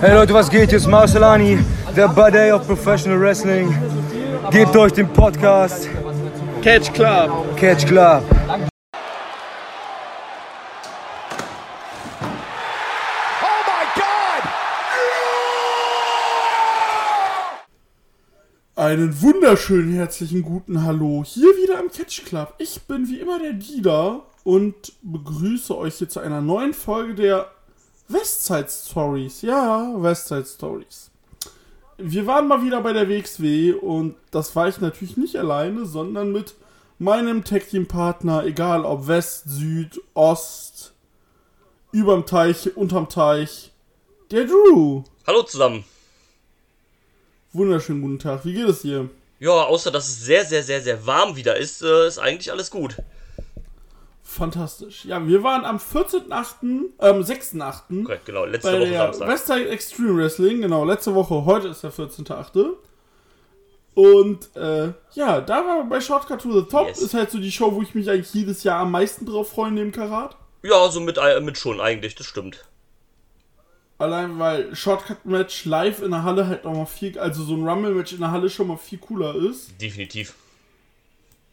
Hey Leute, was geht? Hier ist Marcelani, der Buddy of Professional Wrestling. Gebt euch den Podcast Catch Club. Catch Club. Oh! Einen wunderschönen herzlichen guten Hallo. Hier wieder am Catch Club. Ich bin wie immer der Dieter und begrüße euch hier zu einer neuen Folge der Westside Stories. Ja, Westside Stories. Wir waren mal wieder bei der WXW und das war ich natürlich nicht alleine, sondern mit meinem Tag Team Partner, egal ob West, Süd, Ost, überm Teich, unterm Teich, der Drew. Hallo zusammen. Wunderschönen guten Tag. Wie geht es dir? Ja, außer dass es sehr, sehr, sehr, sehr warm wieder ist, äh, ist eigentlich alles gut. Fantastisch. Ja, wir waren am 14.8., ähm, 6.8. Korrekt, genau, letzte bei Woche der Samstag. Westside Extreme Wrestling, genau, letzte Woche, heute ist der 14.8. Und äh, ja, da war bei Shortcut to the Top, Yes. ist halt so die Show, wo ich mich eigentlich jedes Jahr am meisten drauf freue neben Karat. Ja, so mit, äh, mit schon eigentlich, das stimmt. Allein weil Shortcut-Match live in der Halle halt nochmal viel, also so ein Rumble-Match in der Halle schon mal viel cooler ist. Definitiv.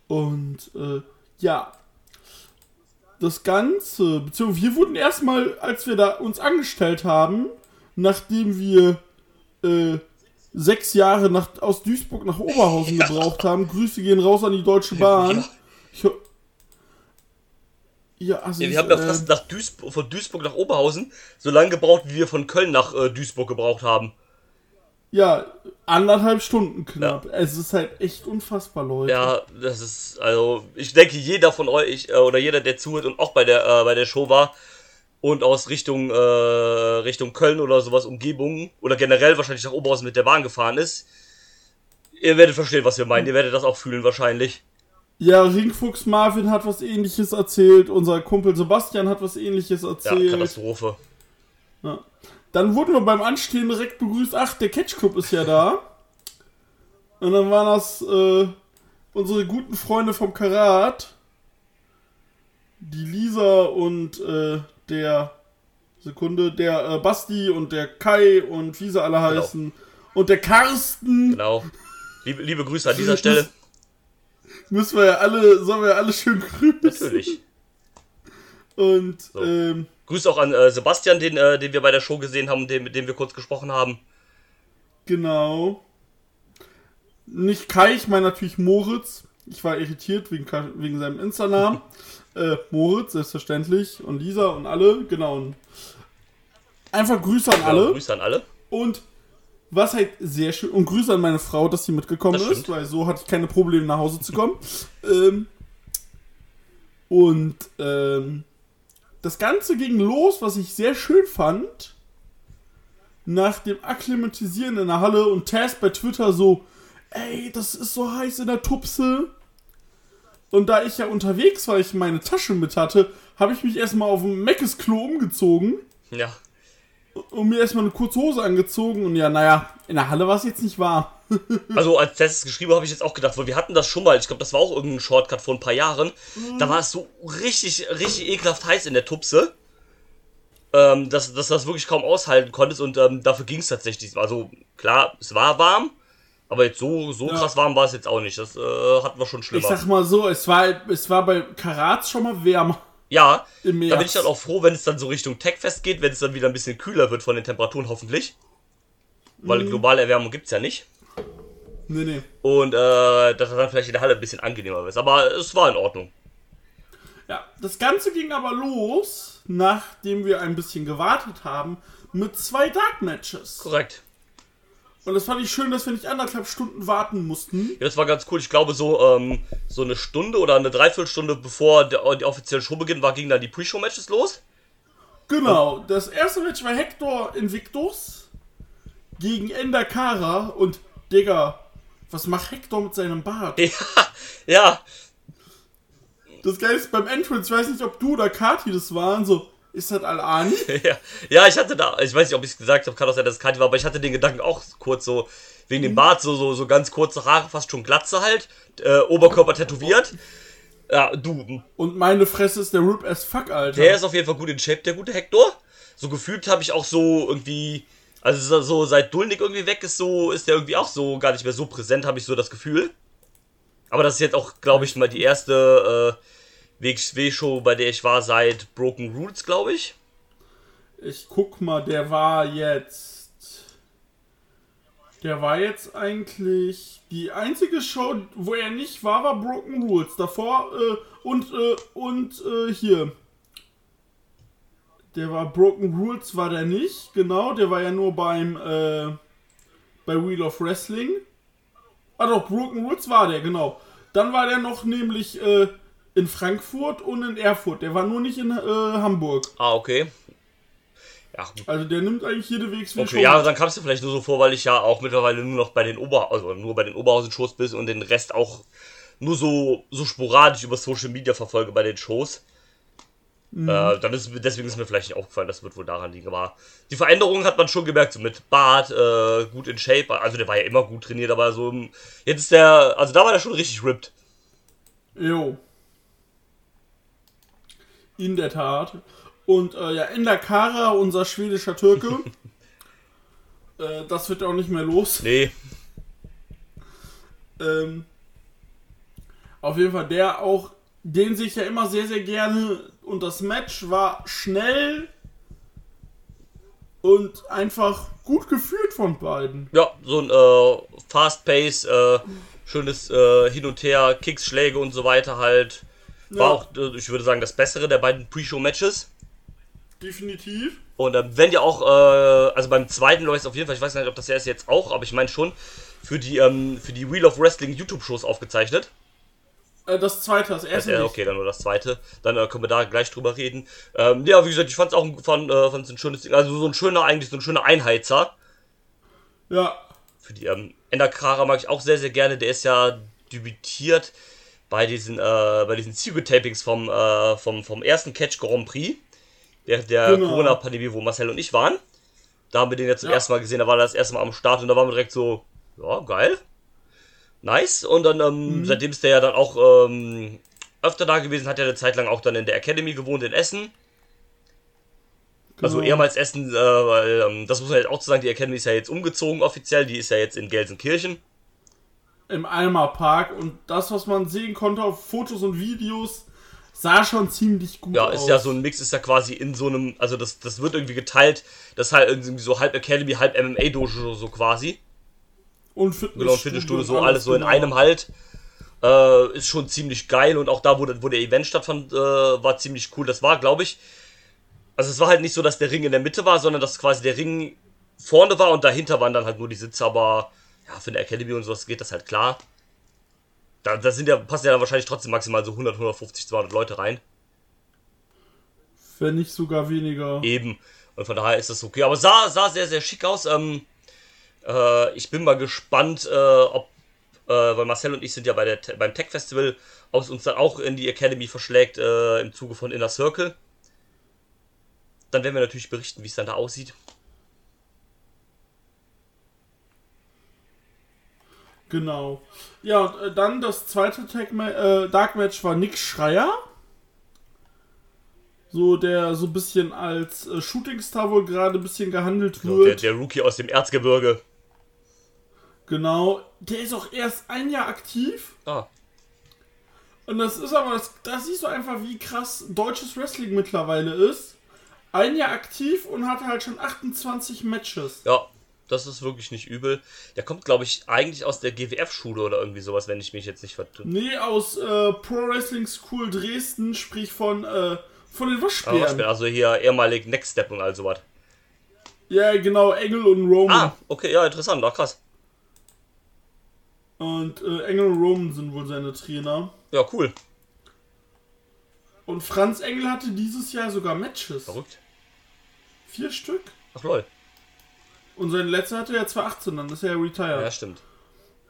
Und äh, ja, das Ganze, beziehungsweise wir wurden erstmal, als wir da uns angestellt haben, nachdem wir äh, sechs Jahre nach, aus Duisburg nach Oberhausen Ja. gebraucht haben, Grüße gehen raus an die Deutsche Bahn. Ja. Ja, also Ja, wir haben ja äh, fast nach Duisburg, von Duisburg nach Oberhausen so lange gebraucht, wie wir von Köln nach äh, Duisburg gebraucht haben. Ja, anderthalb Stunden knapp. Es ist halt echt unfassbar, Leute. Ja, das ist, also, ich denke, jeder von euch, äh, oder jeder, der zuhört und auch bei der, äh, bei der Show war und aus Richtung, äh, Richtung Köln oder sowas, Umgebung, oder generell wahrscheinlich nach Oberhausen mit der Bahn gefahren ist, ihr werdet verstehen, was wir meinen. Ihr werdet das auch fühlen, wahrscheinlich. Ja, Ringfuchs Marvin hat was ähnliches erzählt, unser Kumpel Sebastian hat was ähnliches Ja, erzählt. Katastrophe. Ja. Dann wurden wir beim Anstehen direkt begrüßt, ach, der Catch Club ist ja da. Und dann waren das äh, unsere guten Freunde vom Karat. Die Lisa und äh, der Sekunde, der äh, Basti und der Kai und wie sie alle heißen. Und der Karsten. Genau. Liebe, liebe Grüße an dieser Stelle. Müssen wir ja alle, sollen wir ja alle schön grüßen. Natürlich. Und ähm, Grüße auch an äh, Sebastian, den, äh, den wir bei der Show gesehen haben, den, mit dem wir kurz gesprochen haben. Genau. Nicht Kai, ich meine natürlich Moritz. Ich war irritiert wegen, wegen seinem Insta-Namen. äh, Moritz, selbstverständlich. Und Lisa und alle, genau. Und einfach Grüße an Ja, alle. Grüße an alle. Und was halt sehr schön. Und Grüße an meine Frau, dass sie mitgekommen Das ist, weil so hatte ich keine Probleme nach Hause zu kommen. ähm, und ähm, das Ganze ging los, was ich sehr schön fand. Nach dem Akklimatisieren in der Halle und Taz bei Twitter so, ey, das ist so heiß in der Tupse. Und da ich ja unterwegs war, ich meine Tasche mit hatte, habe ich mich erstmal auf dem Meckes Klo umgezogen Ja. und mir erstmal eine kurze Hose angezogen und ja, naja, in der Halle war es jetzt nicht warm. Also als Test geschrieben habe ich jetzt auch gedacht, weil wir hatten das schon mal, ich glaube, das war auch irgendein Shortcut vor ein paar Jahren. Da war es so richtig, richtig ekelhaft heiß in der Tupse. Ähm, dass, dass du das wirklich kaum aushalten konntest und ähm, dafür ging es tatsächlich. Also klar, es war warm, aber jetzt so, so Ja. krass warm war es jetzt auch nicht. Das äh, hatten wir schon Ich schlimmer. sag mal so, es war, es war bei Karat schon mal wärmer ja, da bin ich dann auch froh, wenn es dann so Richtung Techfest geht, wenn es dann wieder ein bisschen kühler wird von den Temperaturen hoffentlich. Weil Mhm. globale Erwärmung gibt's ja nicht. Nee, nee. Und äh, dass es dann vielleicht in der Halle ein bisschen angenehmer ist. Aber es war in Ordnung. Ja, das Ganze ging aber los, nachdem wir ein bisschen gewartet haben, mit zwei Dark Matches. Korrekt. Und das fand ich schön, dass wir nicht anderthalb Stunden warten mussten. Ja, das war ganz cool. Ich glaube, so, ähm, so eine Stunde oder eine Dreiviertelstunde bevor der, die offizielle Show beginnt, war, ging dann die Pre-Show-Matches los. Genau, das erste Match war Hector Invictus gegen Ender Kara und Digga, was macht Hector mit seinem Bart? Ja, ja, Das Geile ist beim Entrance, ich weiß nicht, ob du oder Kati das waren, so, ist das Al-Ani? ja, ja, ich hatte da, ich weiß nicht, ob ich es gesagt habe, kann auch sein, dass es Kati war, aber ich hatte den Gedanken auch kurz so, wegen dem Bart, so, so, so ganz kurze Haare, fast schon Glatze halt, äh, Oberkörper tätowiert. Ja, du, Und meine Fresse ist der Rip as fuck, Alter. der ist auf jeden Fall gut in Shape, der gute Hector. So gefühlt habe ich auch so irgendwie, Also so- seit Dulnik irgendwie weg ist, so ist der irgendwie auch so gar nicht mehr so präsent, habe ich so das Gefühl. Aber das ist jetzt auch, glaube ich, mal die erste äh, WXW-Show, bei der ich war seit Broken Roots, glaube ich. Ich guck mal, der war jetzt. Der war jetzt eigentlich. Die einzige Show, wo er nicht war, war Broken Rules. Davor äh, und äh, und äh, hier. Der war Broken Rules war der nicht, genau. Der war ja nur beim äh, bei Wheel of Wrestling. Ah doch, Broken Rules war der, genau. Dann war der noch nämlich äh, in Frankfurt und in Erfurt. Der war nur nicht in äh, Hamburg. Ah, okay. Ja. Also der nimmt eigentlich jede WXW Okay, ja, dann kam es dir vielleicht nur so vor, weil ich ja auch mittlerweile nur noch bei den Ober also nur bei den Oberhausen-Shows bin und den Rest auch nur so, so sporadisch über Social Media verfolge bei den Shows. Äh, dann ist, deswegen ist mir vielleicht nicht aufgefallen, das wird wohl daran liegen. Aber die Veränderungen hat man schon gemerkt, so mit Bart, äh, gut in Shape. Also der war ja immer gut trainiert, aber so im- jetzt ist der, also da war der schon richtig ripped. Jo. In der Tat. Und äh, ja, Ender Kara, unser schwedischer Türke. äh, das wird auch nicht mehr los. Nee, Ähm, auf jeden Fall der auch, den sich ja immer sehr, sehr gerne. Und das Match war schnell und einfach gut geführt von beiden. ja, so ein äh, Fast Pace, äh, schönes äh, Hin und Her, Kicks, Schläge und so weiter halt. War Ja. auch, äh, ich würde sagen, das bessere der beiden Pre-Show-Matches. Definitiv. Und dann werden ja auch, äh, also beim zweiten läuft es auf jeden Fall, ich weiß nicht, ob das erst jetzt auch, aber ich meine schon, für die, ähm, für die Wheel of Wrestling YouTube-Shows aufgezeichnet. Äh, das zweite, das Das, erste. äh, nicht. okay, dann nur das zweite. Dann äh, können wir da gleich drüber reden. Ähm, ja, wie gesagt, ich fand es auch ein, fand, äh, fand's ein schönes Ding. Also so ein schöner, eigentlich so ein schöner Einheizer. Ja, Für die ähm, Ender Kara mag ich auch sehr, sehr gerne. Der ist ja debütiert bei diesen, äh, bei diesen Züge-Tapings vom, äh, vom, vom ersten Catch Grand Prix. Während der Genau. Corona-Pandemie, wo Marcel und ich waren. Da haben wir den ja zum Ja. ersten Mal gesehen. Da war er das erste Mal am Start und da waren wir direkt so, ja, geil. Nice. Und dann, ähm, seitdem ist der ja dann auch ähm, öfter da gewesen, hat er eine Zeit lang auch dann in der Academy gewohnt in Essen. Also Genau. ehemals Essen, äh, weil, ähm, das muss man jetzt auch zu sagen, die Academy ist ja jetzt umgezogen offiziell, die ist ja jetzt in Gelsenkirchen. im Alma Park und das, was man sehen konnte auf Fotos und Videos, sah schon ziemlich gut Ja, aus. ist ja so ein Mix, ist ja quasi in so einem, also das, das wird irgendwie geteilt, das ist halt irgendwie so halb Academy, halb MMA-Dojo so quasi. Und Fitnessstudio, Genau, Fitnessstudio, so alles so in genau. einem halt. Äh, ist schon ziemlich geil und auch da, wo, der- wo der Event stattfand, äh, war ziemlich cool. Das war, glaube ich, also es war halt nicht so, dass der Ring in der Mitte war, sondern dass quasi der Ring vorne war und dahinter waren dann halt nur die Sitze, aber ja, für eine Academy und sowas geht das halt klar. Da, da sind ja, passen ja dann wahrscheinlich trotzdem maximal so 100, 150, 200 Leute rein. Wenn nicht sogar weniger. Eben. Und von daher ist das okay. Aber sah, sah sehr, sehr schick aus. Ähm, äh, ich bin mal gespannt, äh, ob, äh, weil Marcel und ich sind ja bei der, beim Tech Festival, ob es uns dann auch in die Academy verschlägt äh, im Zuge von Inner Circle. Dann werden wir natürlich berichten, wie es dann da aussieht. Genau. Ja, äh, dann das zweite Ma äh, Dark Match war Nick Schreier. So, der so ein bisschen als äh, Shootingstar wohl gerade ein bisschen gehandelt Der, wird. der Rookie aus dem Erzgebirge. Genau. Der ist auch erst ein Jahr aktiv. Ah, Und das ist aber, das, da siehst du einfach, wie krass deutsches Wrestling mittlerweile ist. Ein Jahr aktiv und hat halt schon 28 Matches. ja, das ist wirklich nicht übel. Der kommt, glaube ich, eigentlich aus der GWF-Schule oder irgendwie sowas, wenn ich mich jetzt nicht vertue. Nee, aus äh, Pro Wrestling School Dresden, sprich von, äh, von den Waschbären. Also hier ehemalig Next Step und all sowas. Ja, genau, Engel und Roman. Ah, okay, ja, interessant, ach krass. Und äh, Engel und Roman sind wohl seine Trainer. Ja, cool. Und Franz Engel hatte dieses Jahr sogar Matches. Verrückt. Vier Stück. Ach lol. Und sein letzter hatte ja 2018, dann ist er ja retired. Ja, stimmt.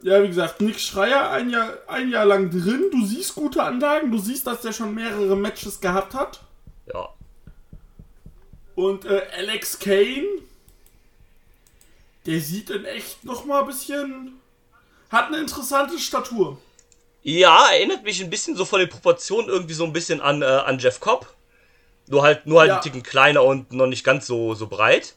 Ja, wie gesagt, Nick Schreier ein Jahr, ein Jahr lang drin. Du siehst gute Anlagen, du siehst, dass der schon mehrere Matches gehabt hat. Ja. Und äh, Alex Kane, der sieht in echt noch mal ein bisschen. Hat eine interessante Statur. Ja, erinnert mich ein bisschen so von den Proportionen irgendwie so ein bisschen an, äh, an Jeff Cobb. Nur halt, nur halt Ja. einen Ticken kleiner und noch nicht ganz so, so breit.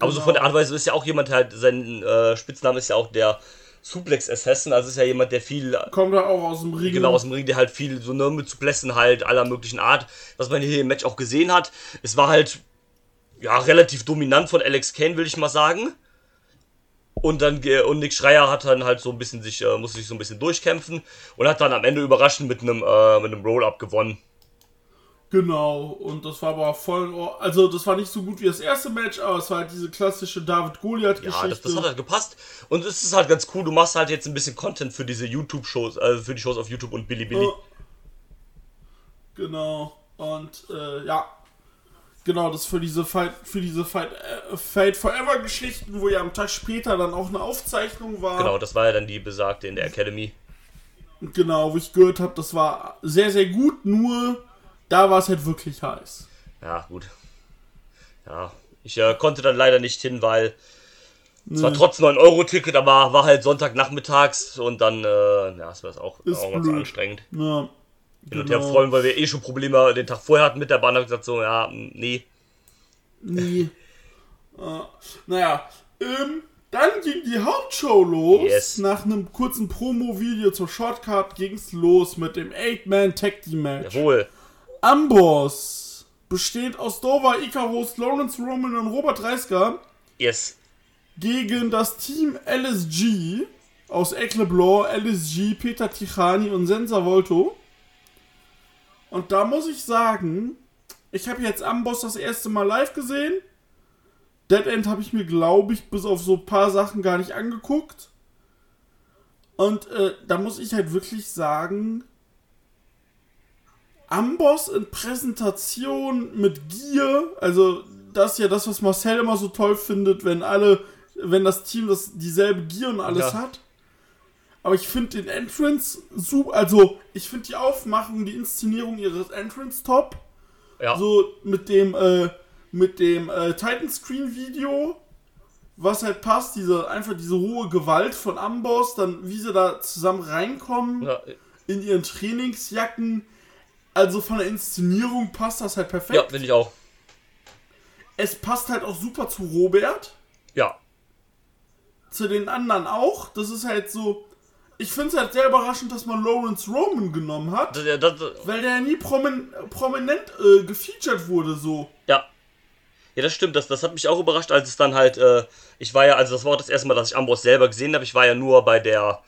Aber so von der Art und Weise ist ja auch jemand, halt, sein äh, Spitzname ist ja auch der Suplex Assassin, also ist ja jemand, der viel Kommt er auch aus dem Ring. genau aus dem Ring, der halt viel so ne, mit Suplessen halt aller möglichen Art, was man hier im Match auch gesehen hat. Es war halt ja relativ dominant von Alex Kane, will ich mal sagen. Und dann äh, und Nick Schreier hat dann halt so ein bisschen sich äh, musste sich so ein bisschen durchkämpfen und hat dann am Ende überraschend mit einem äh, mit einem Roll-up gewonnen. Genau, und das war aber voll Also, das war nicht so gut wie das erste Match, aber es war halt diese klassische David-Goliath-Geschichte. Ja, das, das hat halt gepasst. Und es ist halt ganz cool, du machst halt jetzt ein bisschen Content für diese YouTube-Shows, äh, für die Shows auf YouTube und Bilibili. Ja. Genau. Und äh, ja. Genau, das für diese Fight, für diese Fight, äh, Fight Forever Geschichten, wo ja am Tag später dann auch eine Aufzeichnung war. Genau, das war ja dann die besagte in der Academy. Genau, wo ich gehört habe, das war sehr, sehr gut, nur da war es halt wirklich heiß. Ja, gut. Ja, ich äh, konnte dann leider nicht hin, weil es war Nee. trotz 9-Euro-Ticket, aber war halt Sonntagnachmittags und dann, äh, ja, das war auch, Ist auch ganz anstrengend. Ja, Hin und her freuen, weil wir eh schon Probleme den Tag vorher hatten mit der Bahn. Da hab ich gesagt, so, ja, mm, nee. nie. äh, naja, ähm, dann ging die Hauptshow los. Yes. Nach einem kurzen Promo-Video zur Shortcut ging's los mit dem 8-Man-Tag-Team-Match. Jawohl. Amboss besteht aus Dover, Icarus, Lawrence Roman und Robert Reisker Yes. gegen das Team LSG aus Eckleblor, LSG, Peter Tichani und Sensa Volto. Und da muss ich sagen, ich habe jetzt Amboss das erste Mal live gesehen. Dead End habe ich mir, glaube ich, bis auf so ein paar Sachen gar nicht angeguckt. Und äh, da muss ich halt wirklich sagen, Amboss in Präsentation mit Gier, also das ist ja das, was Marcel immer so toll findet, wenn alle, wenn das Team das dieselbe Gier und alles Ja. hat. Aber ich finde den Entrance super, also ich finde die Aufmachung, die Inszenierung ihres Entrance top. Ja. So mit dem, äh, mit dem äh, Titan Screen Video, was halt passt, diese, einfach diese hohe Gewalt von Amboss, dann wie sie da zusammen reinkommen ja. in ihren Trainingsjacken. Also von der Inszenierung passt das halt Ja, perfekt. finde ich auch. es passt halt auch super zu Robert, Ja. zu den anderen auch. Das ist halt so. Ich finde es halt sehr überraschend, dass man Lawrence Roman genommen hat, Das, das, weil der ja nie promin prominent äh, gefeatured wurde, so. ja. Ja, das stimmt. Das, das hat mich auch überrascht, als es dann halt, äh, ich war ja, also das war auch das erste Mal, dass ich Amboss selber gesehen habe. Ich war ja nur bei der,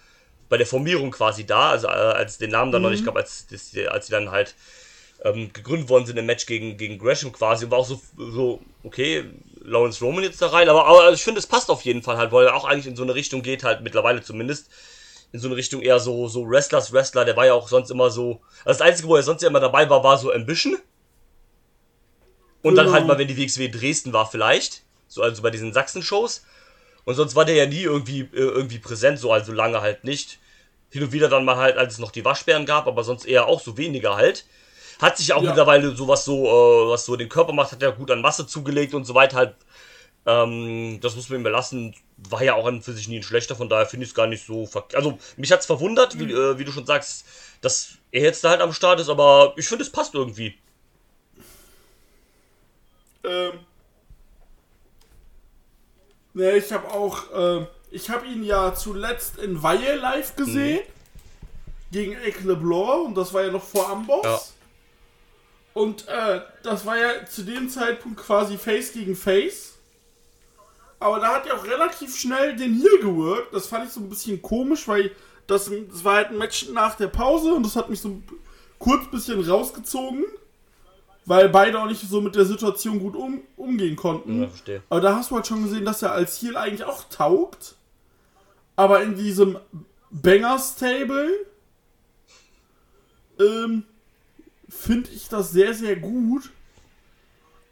bei der Formierung quasi da, also äh, als es den Namen dann noch nicht gab, als, das, als sie dann halt ähm, gegründet worden sind im Match gegen, gegen Gresham quasi, war auch so, so, okay, Lawrence Roman jetzt da rein, aber, aber ich finde, es passt auf jeden Fall halt, weil er auch eigentlich in so eine Richtung geht, halt mittlerweile zumindest, in so eine Richtung eher so, so Wrestlers Wrestler, der war ja auch sonst immer so, also das Einzige, wo er sonst ja immer dabei war, war so Ambition. Und dann Genau. halt mal, wenn die WXW Dresden war vielleicht, so also bei diesen Sachsen-Shows. Und sonst war der ja nie irgendwie, äh, irgendwie präsent, so also lange halt nicht. Hin und wieder dann mal halt, als es noch die Waschbären gab, aber sonst eher auch so weniger halt. Hat sich auch Ja. mittlerweile so was so, äh, was so den Körper macht, hat er gut an Masse zugelegt und so weiter halt. Ähm, das muss man ihm belassen. War ja auch an und für sich nie ein schlechter, von daher finde ich es gar nicht so verk Also, mich hat's verwundert, wie, äh, wie du schon sagst, dass er jetzt da halt am Start ist, aber ich finde, es passt irgendwie. Ähm. Ne, ich habe auch, ähm, ich habe ihn ja zuletzt in Weihe live gesehen. Gegen Eke LeBlanc und das war ja noch vor Amboss. Ja. Und äh, das war ja zu dem Zeitpunkt quasi Face gegen Face. Aber da hat er auch relativ schnell den Heal geworkt. Das fand ich so ein bisschen komisch, weil das, das war halt ein Match nach der Pause und das hat mich so kurz bisschen rausgezogen. Weil beide auch nicht so mit der Situation gut um, umgehen konnten. Ja, verstehe. Aber da hast du halt schon gesehen, dass er als Heal eigentlich auch taugt. Aber in diesem Banger-Stable ähm, finde ich das sehr, sehr gut.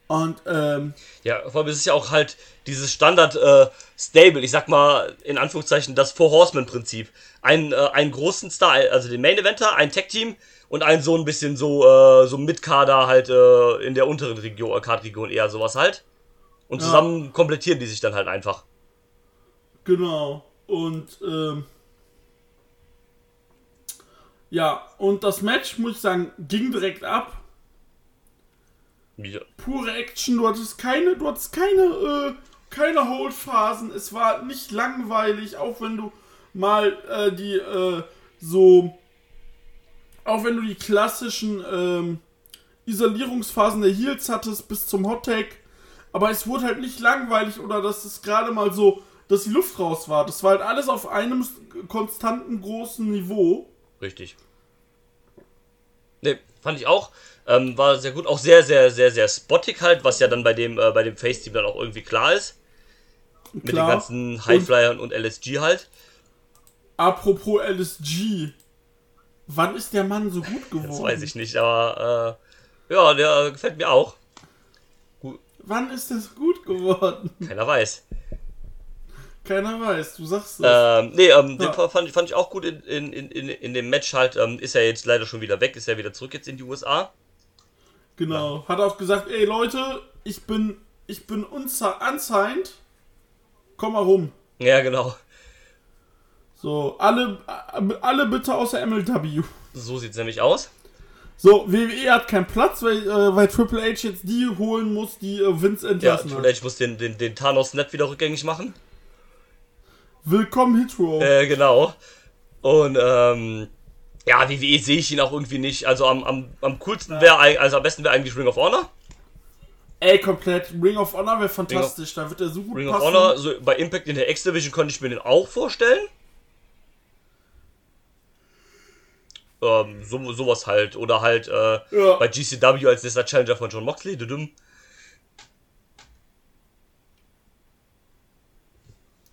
Und ähm, Ja, vor allem ist es ja auch halt dieses Standard äh, Stable, ich sag mal in Anführungszeichen das Four Horsemen Prinzip. Ein, äh, einen großen Star, also den Main Eventer, ein Tag Team und ein so ein bisschen so äh, so Mitkader halt äh, in der unteren Region, äh, Card-Region eher sowas halt. Und Ja. zusammen komplettieren die sich dann halt einfach. Genau. Und ähm, ja, und das Match, muss ich sagen, ging direkt ab. Ja. Pure Action, du hattest keine, du hattest keine, äh, keine Holdphasen, es war nicht langweilig, auch wenn du mal äh, die äh, so, auch wenn du die klassischen ähm, Isolierungsphasen der Heels hattest bis zum Hot Tag, aber es wurde halt nicht langweilig oder dass es gerade mal so, dass die Luft raus war. Das war halt alles auf einem konstanten großen Niveau. Richtig. Ne, fand ich auch. Ähm, war sehr gut. Auch sehr, sehr, sehr, sehr spottig halt, was ja dann bei dem, äh, bei dem Face-Team dann auch irgendwie klar ist. Mit Klar. den ganzen Highflyern und LSG halt. Apropos LSG. Wann ist der Mann so gut geworden? Das weiß ich nicht, aber äh, ja, der gefällt mir auch. Wann ist das gut geworden? Keiner weiß. Keiner weiß, du sagst es. Ähm, nee, ähm, Ja. den fand, fand ich auch gut in, in, in, in, in dem Match halt. Ähm, ist er jetzt leider schon wieder weg, ist er wieder zurück jetzt in die USA. Genau. Hat auch gesagt, ey Leute, ich bin, ich bin unsigned. Komm mal rum. Ja, genau. So, alle, alle bitte außer MLW. So sieht's nämlich aus. So, WWE hat keinen Platz, weil, äh, weil Triple H jetzt die holen muss, die äh, Vince Ja, entlassen Triple hat. H muss den, den, den Thanos-Snap wieder rückgängig machen. Willkommen Hitro. Äh, genau. Und, ähm, ja, WWE sehe ich ihn auch irgendwie nicht. Also am, am, am coolsten wäre, also am besten wäre eigentlich Ring of Honor. Ey, komplett. Ring of Honor wäre fantastisch. Da wird er so gut Ring of passen. Honor, so bei Impact in der X-Division könnte ich mir den auch vorstellen. Ähm, so, sowas halt. Oder halt äh, Ja. bei GCW als nächster Challenger von John Moxley. Düdüm.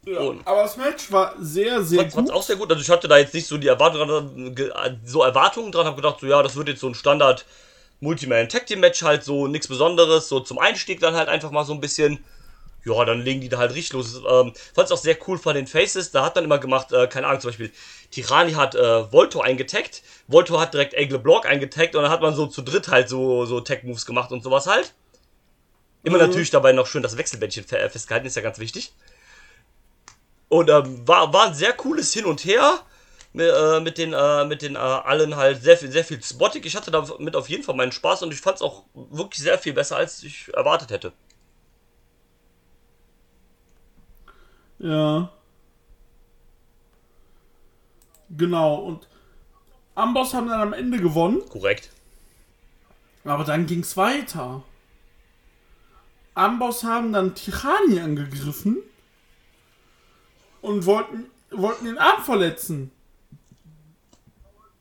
Ja. Und- Aber das Match war sehr, sehr Fand, fand's gut. auch sehr gut. Also ich hatte da jetzt nicht so die Erwartungen dran, so Erwartungen dran, habe gedacht, so ja, das wird jetzt so ein Standard Multiman Tag Team Match halt, so nichts Besonderes, so zum Einstieg dann halt einfach mal so ein bisschen. Ja, dann legen die da halt richtig los. Ähm, fand's auch sehr cool von den Faces. Da hat dann immer gemacht, äh, keine Ahnung, zum Beispiel Tirani hat äh, Volto eingetaggt, Volto hat direkt Aigle Block eingetaggt und dann hat man so zu dritt halt so, so Tag Moves gemacht und sowas halt. Immer Mhm. natürlich dabei noch schön das Wechselbändchen fe- festgehalten, ist ja ganz wichtig. Und ähm, war, war ein sehr cooles Hin und Her mit, äh, mit den, äh, mit den äh, allen halt sehr viel, sehr viel spottig. Ich hatte damit auf jeden Fall meinen Spaß und ich fand es auch wirklich sehr viel besser, als ich erwartet hätte. Ja. Genau, und Amboss haben dann am Ende gewonnen, Korrekt. aber dann ging's weiter. Amboss haben dann Tirani angegriffen und wollten, wollten den Arm verletzen.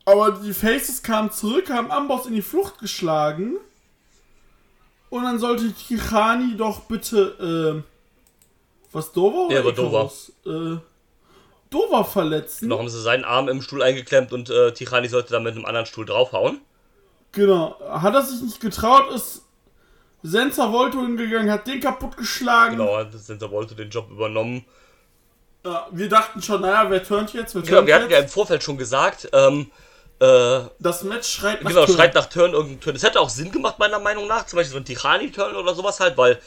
Aber die Faces kamen zurück, haben Amboss in die Flucht geschlagen. Und dann sollte Tirani doch bitte, äh, was Dover Ja, oder war Dover. Äh, Dover verletzen. Noch haben sie seinen Arm im Stuhl eingeklemmt und äh, Tirani sollte dann mit einem anderen Stuhl draufhauen. Genau. Hat er sich nicht getraut, ist Senza Volto hingegangen, hat den kaputtgeschlagen. Genau, Sensor wollte den Job übernommen. Ja, wir dachten schon, naja, wer turnt jetzt? Wer Genau, turnt wir hatten ja im jetzt? Vorfeld schon gesagt, ähm, äh, Das Match schreit nach Genau, Turn. schreit nach Turn irgendein Turn. Es hätte auch Sinn gemacht, meiner Meinung nach. Zum Beispiel so ein Tirani-Turn oder sowas halt, weil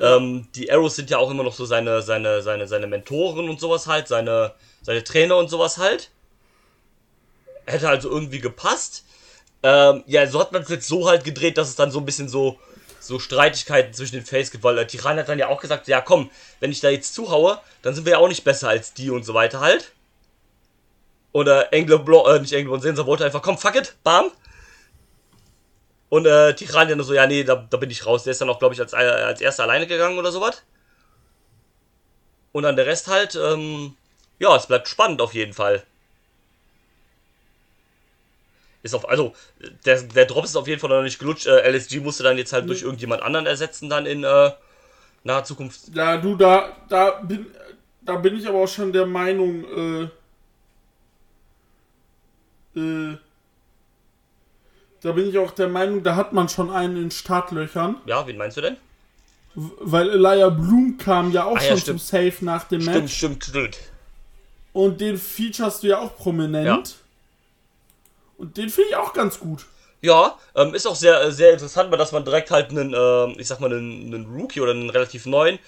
ähm, die Arrows sind ja auch immer noch so seine, seine, seine, seine Mentoren und sowas halt, seine, seine Trainer und sowas halt. Hätte also irgendwie gepasst. Ähm, ja, so hat man es jetzt so halt gedreht, dass es dann so ein bisschen so, so Streitigkeiten zwischen den Face gibt, weil äh, Tirani hat dann ja auch gesagt, ja komm, wenn ich da jetzt zuhaue, dann sind wir ja auch nicht besser als die und so weiter halt. Oder Anglo äh, nicht Anglo und Sensor wollte einfach, komm, fuck it, bam. Und äh, Tirani dann so, ja, nee, da, da bin ich raus. Der ist dann auch, glaube ich, als, äh, als erster alleine gegangen oder sowas. Und dann der Rest halt, ähm, ja, es bleibt spannend auf jeden Fall. Ist auf, also, der, der Drop ist auf jeden Fall noch nicht gelutscht. Äh, LSG musste dann jetzt halt durch irgendjemand anderen ersetzen, dann in äh, naher Zukunft. Ja, du, da, da bin, da bin ich aber auch schon der Meinung, äh, äh, da bin ich auch der Meinung, da hat man schon einen in Startlöchern, Ja, wen meinst du denn? weil Elijah Bloom kam ja auch Ah, ja, schon stimmt. zum Save nach dem Stimmt, Match stimmt, stimmt. und den featurest du ja auch prominent. Ja. Und den finde ich auch ganz gut. Ja, ähm, ist auch sehr, sehr interessant, weil dass man direkt halt einen, ähm, ich sag mal, einen, einen Rookie oder einen relativ neuen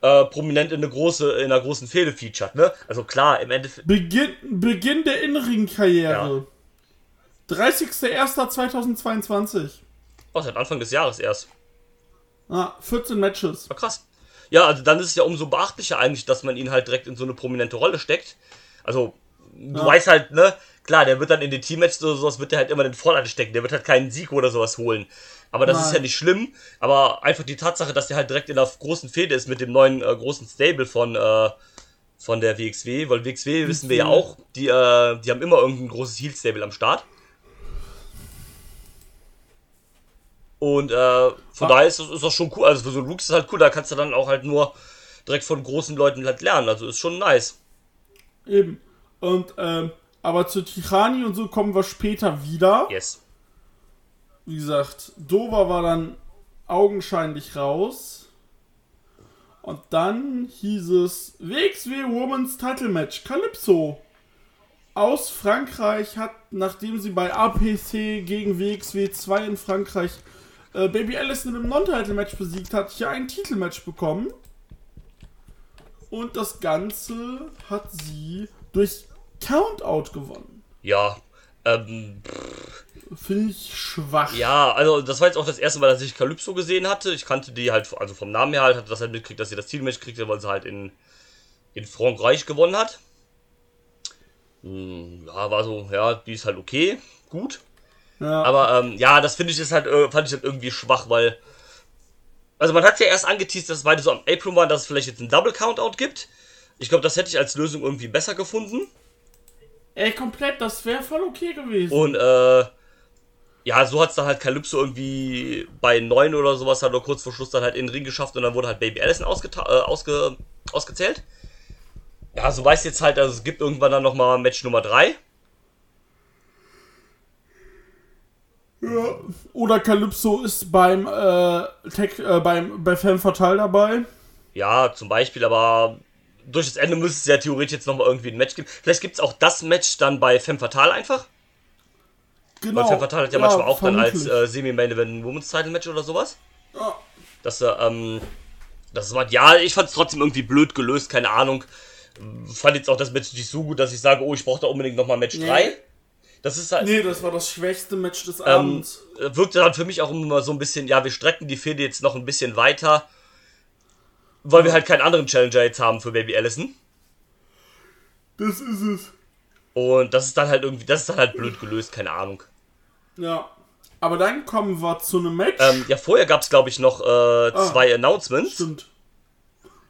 äh, prominent in eine große, in einer großen Fehde featured, ne? Also klar, im Endeffekt. Beginn, Beginn der Innenring-Karriere. 30.01.2022. Oh, seit Anfang des Jahres erst. Ah, 14 Matches. War krass. Ja, also dann ist es ja umso beachtlicher eigentlich, dass man ihn halt direkt in so eine prominente Rolle steckt. Also, du weißt halt, ne, klar, der wird dann in den Teammatches oder sowas, wird der halt immer in den Vordergrund stecken. Der wird halt keinen Sieg oder sowas holen. Aber das ist Nein. ja nicht schlimm. Aber einfach die Tatsache, dass der halt direkt in der großen Fehde ist mit dem neuen äh, großen Stable von, äh, von der WXW, weil WXW wissen wir ja auch, die, äh, die haben immer irgendein großes Heal-Stable am Start. Und äh, von Ah. daher ist das, ist das schon cool. Also für so einen Luke ist halt cool, da kannst du dann auch halt nur direkt von großen Leuten halt lernen. Also ist schon nice. Eben. Und, ähm, aber zu Tichani und so kommen wir später wieder. Yes. Wie gesagt, Dover war dann augenscheinlich raus. Und dann hieß es WXW Women's Title Match. Calypso aus Frankreich hat, nachdem sie bei APC gegen WXW 2 in Frankreich äh, Baby Allison im Non-Title-Match besiegt hat, hier ein Titelmatch bekommen. Und das Ganze hat sie durch Countout gewonnen. Ja. Ähm, Finde ich schwach. ja, also das war jetzt auch das erste Mal, dass ich Calypso gesehen hatte. Ich kannte die halt, also vom Namen her halt, hatte das halt mitgekriegt, dass sie das Titelmatch kriegte, weil sie halt in, in Frankreich gewonnen hat. Hm, Ja, war so, ja, die ist halt okay, gut. Ja. Aber ähm, ja, das finde ich ist halt, äh, fand ich halt irgendwie schwach, weil. Also man hat ja erst angeteased, dass beide so am Apron waren, dass es vielleicht jetzt einen Double Countout gibt. Ich glaube, das hätte ich als Lösung irgendwie besser gefunden. Ey, komplett, das wäre voll okay gewesen. Und äh, ja, so hat es dann halt Calypso irgendwie bei 9 oder sowas halt nur kurz vor Schluss dann halt in den Ring geschafft und dann wurde halt Baby Allison ausgeta äh, ausge ausgezählt. Ja, so weiß jetzt halt, also es gibt irgendwann dann nochmal Match Nummer 3. Ja. Oder Calypso ist beim, äh, Tech, äh, beim bei Femme Fatale dabei. Ja, zum Beispiel, aber durch das Ende müsste es ja theoretisch jetzt nochmal irgendwie ein Match geben. Vielleicht gibt es auch das Match dann bei Femme Fatale einfach. Genau. Weil Femme Fatale hat ja, manchmal auch dann als vermutlich. äh, Semi-Main Event ein Women's Title Match oder sowas. Ja. Dass er, ähm, das ist halt, ja, ich fand es trotzdem irgendwie blöd gelöst, keine Ahnung. Fand jetzt auch das Match nicht so gut, dass ich sage, oh, ich brauche da unbedingt nochmal Match Nee. 3. Das ist halt, Nee, das war das schwächste Match des ähm, Abends. wirkte dann für mich auch immer so ein bisschen, ja, wir strecken die Fehde jetzt noch ein bisschen weiter, weil wir halt keinen anderen Challenger jetzt haben für Baby Allison. Das ist es. Und das ist dann halt irgendwie, das ist dann halt blöd gelöst, keine Ahnung. Ja. Aber dann kommen wir zu einem Match. Ähm, ja, vorher gab es, glaube ich, noch äh, zwei Announcements. Stimmt.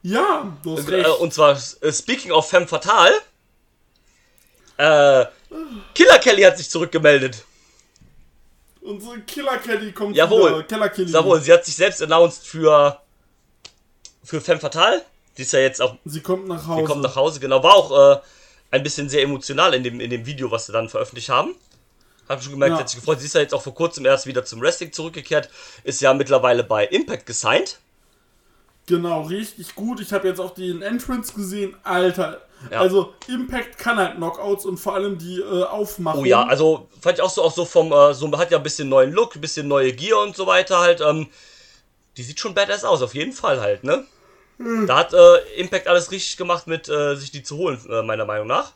Ja, du hast Äh, recht. und zwar, äh, speaking of Femme Fatale, äh, Killer Kelly hat sich zurückgemeldet. Unsere Killer Kelly kommt Jawohl. wieder. Killer Kelly. Jawohl, sie hat sich selbst announced für, für Femme Fatale. Die ist ja jetzt auch, Sie kommt nach Hause. die kommt nach Hause, genau. War auch äh, ein bisschen sehr emotional in dem, in dem Video, was sie dann veröffentlicht haben. Hab schon gemerkt, Ja. sie hat sich gefreut. Sie ist ja jetzt auch vor kurzem erst wieder zum Wrestling zurückgekehrt. Ist ja mittlerweile bei Impact gesigned. Genau, richtig gut. Ich habe jetzt auch den Entrance gesehen. Alter. Ja. Also, Impact kann halt Knockouts und vor allem die äh, Aufmachung. Oh ja, also fand ich auch so, auch so vom, äh, so hat ja ein bisschen neuen Look, ein bisschen neue Gear und so weiter halt. Ähm, die sieht schon badass aus, auf jeden Fall halt, ne? Da hat äh, Impact alles richtig gemacht mit äh, sich die zu holen, äh, meiner Meinung nach.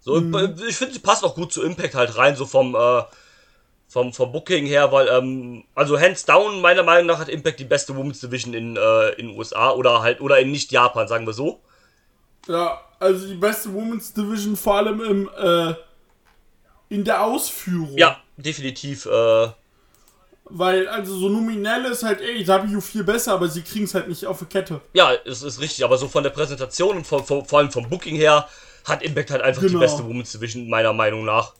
So, äh, ich finde, sie passt auch gut zu Impact halt rein, so vom, äh, vom, vom Booking her, weil, ähm, also hands down, meiner Meinung nach hat Impact die beste Women's Division in, äh, in den USA oder halt, oder in nicht Japan, sagen wir so. Ja, also die beste Women's Division vor allem im, in der Ausführung. Ja, definitiv, äh, Weil, also so nominell ist halt AEW viel besser, aber sie kriegen es halt nicht auf die Kette. Ja, es ist richtig, aber so von der Präsentation und von, von, vor allem vom Booking her hat Impact halt einfach die Genau. beste Women's Division, meiner Meinung nach.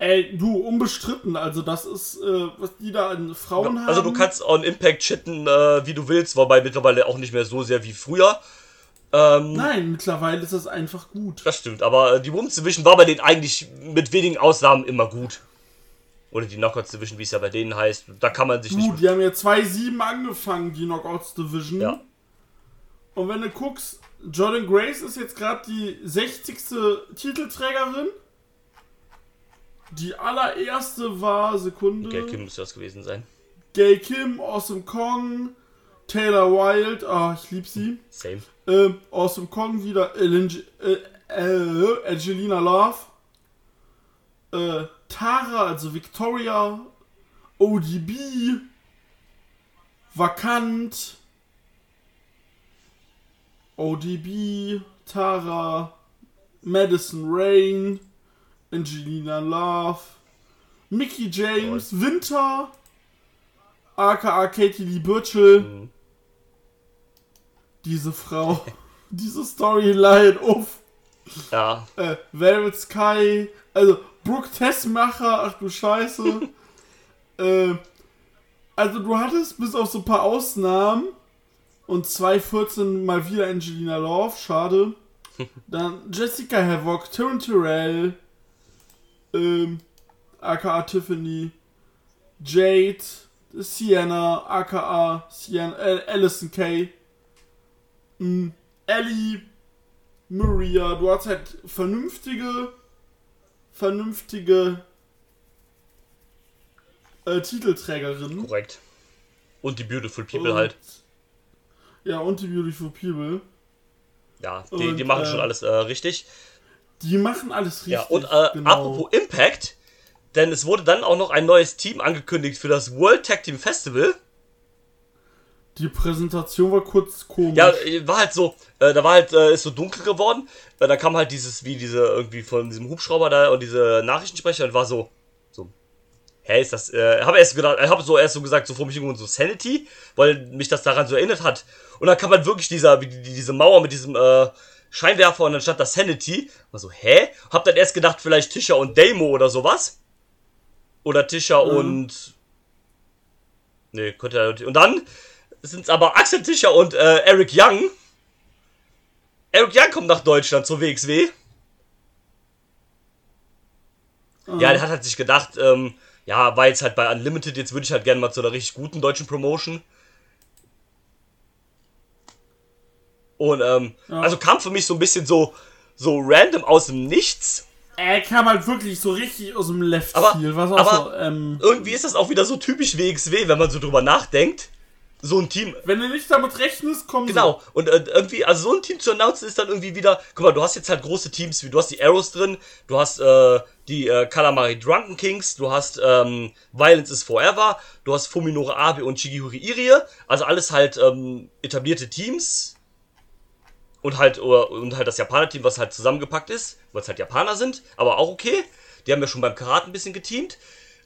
Ey, du, unbestritten, also das ist, äh, was die da an Frauen haben. Also du kannst on Impact chitten, äh, wie du willst, wobei mittlerweile auch nicht mehr so sehr wie früher. Ähm, Nein, mittlerweile ist das einfach gut. das stimmt, aber die Women's Division war bei denen eigentlich mit wenigen Ausnahmen immer gut. Oder die Knockouts Division, wie es ja bei denen heißt. Da kann man sich Du, nicht... die haben ja 2-7 angefangen, die Knockouts Division. Ja. Und wenn du guckst, Jordan Grace ist jetzt gerade die 60. Titelträgerin. Die allererste war, Sekunde, Gail Kim müsste das gewesen sein. Gail Kim, Awesome Kong, Taylor Wilde, ah, ich lieb sie. Same. Ähm, Awesome Kong wieder, äh, äh, Angelina Love, äh, Tara, also Victoria, ODB, Vakant, ODB, Tara, Madison Rain, Angelina Love, Mickey James, Winter, aka Katie Lee Birchall. Mhm. Diese Frau, diese Storyline, uff. Ja, Äh, Velvet Sky, also Brooke Tessmacher, ach du Scheiße. äh, also du hattest bis auf so ein paar Ausnahmen und 2014 mal wieder Angelina Love, schade. Dann Jessica Havoc, Tyron Terrell, ähm, aka Tiffany, Jade, Sienna, aka Sienna, äh, Alison Kay, mh, Ellie, Maria, du hast halt vernünftige, vernünftige äh, Titelträgerinnen. korrekt. Und die Beautiful People Und- halt. Ja, und die Beautiful People. Ja, die, die und, machen äh, schon alles äh, richtig. Die machen alles richtig. Ja, und äh, genau. apropos Impact, denn es wurde dann auch noch ein neues Team angekündigt für das World Tag Team Festival. Die Präsentation war kurz komisch. Ja, äh, war halt so, äh, da war halt, äh, ist so dunkel geworden. Äh, da kam halt dieses, wie diese, irgendwie von diesem Hubschrauber da und diese Nachrichtensprecher und war so, so, hä, ist das, äh, habe erst gedacht, ich habe so erst so gesagt, so vor mich irgendwo so Sanity, weil mich das daran so erinnert hat. Und dann kam halt wirklich dieser, wie die, diese Mauer mit diesem, äh, Scheinwerfer und dann stand da Sanity. War so, hä? Hab dann erst gedacht, vielleicht Tisha und Damo oder sowas. Oder Tisha und. Nee, könnte ja. Und dann sind es aber Axel Tischer und äh, Eric Young. Eric Young kommt nach Deutschland zur WXW. Ja, der hat halt sich gedacht, ähm, ja, war jetzt halt bei Unlimited, jetzt würde ich halt gerne mal zu einer richtig guten deutschen Promotion. Und, ähm, also kam für mich so ein bisschen so, so random aus dem Nichts. Er kam halt wirklich so richtig aus dem Left Aber- Field. Was auch aber- so, ähm, Irgendwie ist das auch wieder so typisch WXW, wenn man so drüber nachdenkt. So ein Team, wenn du nicht damit rechnest, kommen Genau, und äh, irgendwie, also so ein Team zu announcen ist dann irgendwie wieder, guck mal, du hast jetzt halt große Teams, wie du hast die Arrows drin, du hast äh, die äh, Kalamari Drunken Kings, du hast ähm, Violence is Forever, du hast Fuminore Abe und Shigihuri Irie, also alles halt ähm, etablierte Teams. Und halt oder, und halt das Japaner-Team, was halt zusammengepackt ist, weil es halt Japaner sind, aber auch okay, die haben ja schon beim Karat ein bisschen geteamt.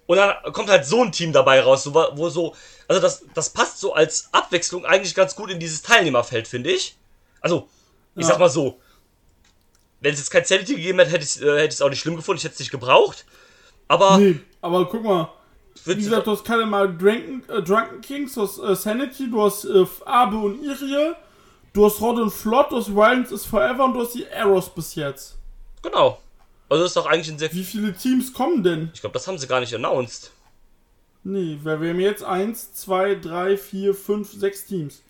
Und dann kommt halt so ein Team dabei raus, so, wo so, also das, das passt so als Abwechslung eigentlich ganz gut in dieses Teilnehmerfeld, finde ich. Also, ich Ja. sag mal so, wenn es jetzt kein Sanity gegeben hätte, hätte ich es äh, hätte auch nicht schlimm gefunden, ich hätte es nicht gebraucht. Aber Nee, aber guck mal. Wie gesagt, du hast keine mal Drunken, äh, Drunken Kings, du hast äh, Sanity, du hast äh, Abe und Irie, du hast Rod und Flott, du hast Violence is Forever und du hast die Arrows bis jetzt. genau. Also das ist doch eigentlich ein sehr Wie viele Teams kommen denn? Ich glaube, das haben sie gar nicht announced. Nee, wir wir haben jetzt 1, 2, 3, 4, 5, 6 Teams.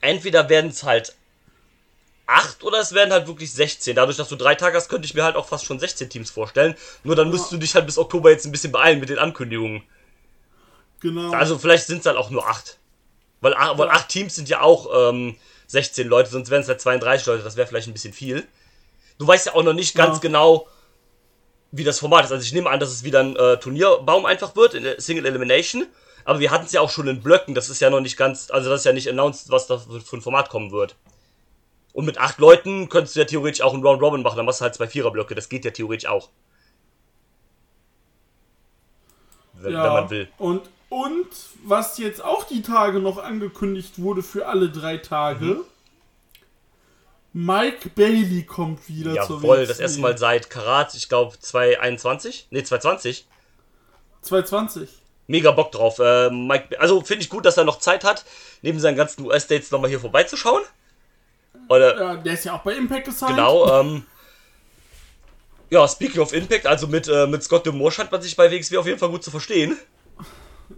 Entweder werden es halt 8 oder es werden halt wirklich 16. Dadurch, dass du drei Tage hast, könnte ich mir halt auch fast schon 16 Teams vorstellen. Nur dann müsstest du dich halt bis Oktober jetzt ein bisschen beeilen mit den Ankündigungen. Genau. Also vielleicht sind es halt auch nur 8. Weil, a- weil 8 Teams sind ja auch ähm, 16 Leute, sonst wären es halt 32 Leute. Das wäre vielleicht ein bisschen viel. Du weißt ja auch noch nicht ganz Ja. genau, wie das Format ist. Also ich nehme an, dass es wieder ein äh, Turnierbaum einfach wird, in der Single Elimination. Aber wir hatten es ja auch schon in Blöcken. Das ist ja noch nicht ganz, also das ist ja nicht announced, was da für ein Format kommen wird. Und mit acht Leuten könntest du ja theoretisch auch einen Round Robin machen. Dann machst du halt zwei Viererblöcke. Das geht ja theoretisch auch. Wenn, ja. wenn man will. Und, und was jetzt auch die Tage noch angekündigt wurde für alle drei Tage. Mhm. Mike Bailey kommt wieder zur Jawohl, das erste Mal seit Karat, ich glaube 2021. Ne, 2020. 220. Mega Bock drauf. Äh, Mike, also finde ich gut, dass er noch Zeit hat, neben seinen ganzen US-Dates nochmal hier vorbeizuschauen. Oder, Ja, der ist ja auch bei Impact gesigned. genau, ähm. Ja, speaking of Impact, also mit, äh, mit Scott DeMore scheint man sich bei WXW auf jeden Fall gut zu verstehen.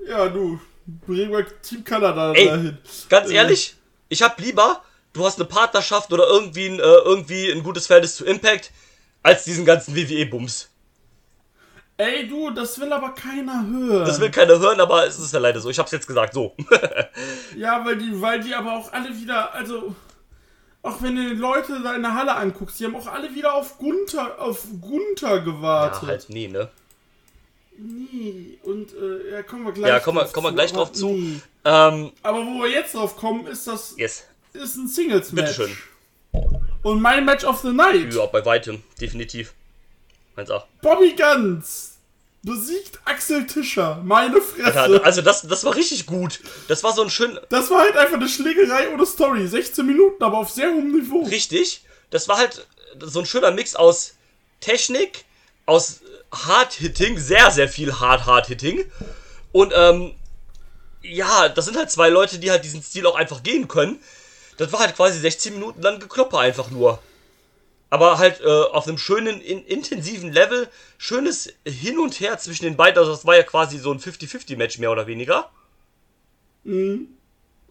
Ja, du. Bring mal Team Kanada Ey, dahin. Ganz Äh, ehrlich, ich hab lieber, du hast eine Partnerschaft oder irgendwie ein, äh, irgendwie ein gutes Verhältnis zu Impact, als diesen ganzen WWE-Bums. Ey, du, das will aber keiner hören. Das will keiner hören, aber es ist ja leider so. Ich hab's jetzt gesagt, so. Ja, weil die, weil die aber auch alle wieder, also, auch wenn du die Leute da in der Halle anguckst, die haben auch alle wieder auf Gunther, auf Gunther ja, gewartet. halt nie, ne? Nee, und, äh, ja, kommen wir gleich Ja, kommen wir- drauf kommen wir zu, gleich drauf zu. Ähm, Aber wo wir jetzt drauf kommen, ist das, yes. Ist ein Singles-Match. Bitteschön. Und mein Match of the Night. Ja, bei weitem, definitiv. 1A. Bobby Guns besiegt Axel Tischer. Meine Fresse. Also das, das war richtig gut. Das war so ein schön, das war halt einfach eine Schlägerei ohne Story. 16 Minuten, aber auf sehr hohem Niveau. richtig. Das war halt so ein schöner Mix aus Technik, aus Hard-Hitting, sehr, sehr viel Hard-Hard-Hitting. Und ähm, ja, das sind halt zwei Leute, die halt diesen Stil auch einfach gehen können. Das war halt quasi 16 Minuten lang Gekloppe einfach nur. Aber halt äh, auf einem schönen, in, intensiven Level, schönes Hin und Her zwischen den beiden. Also das war ja quasi so ein 50-50-Match mehr oder weniger.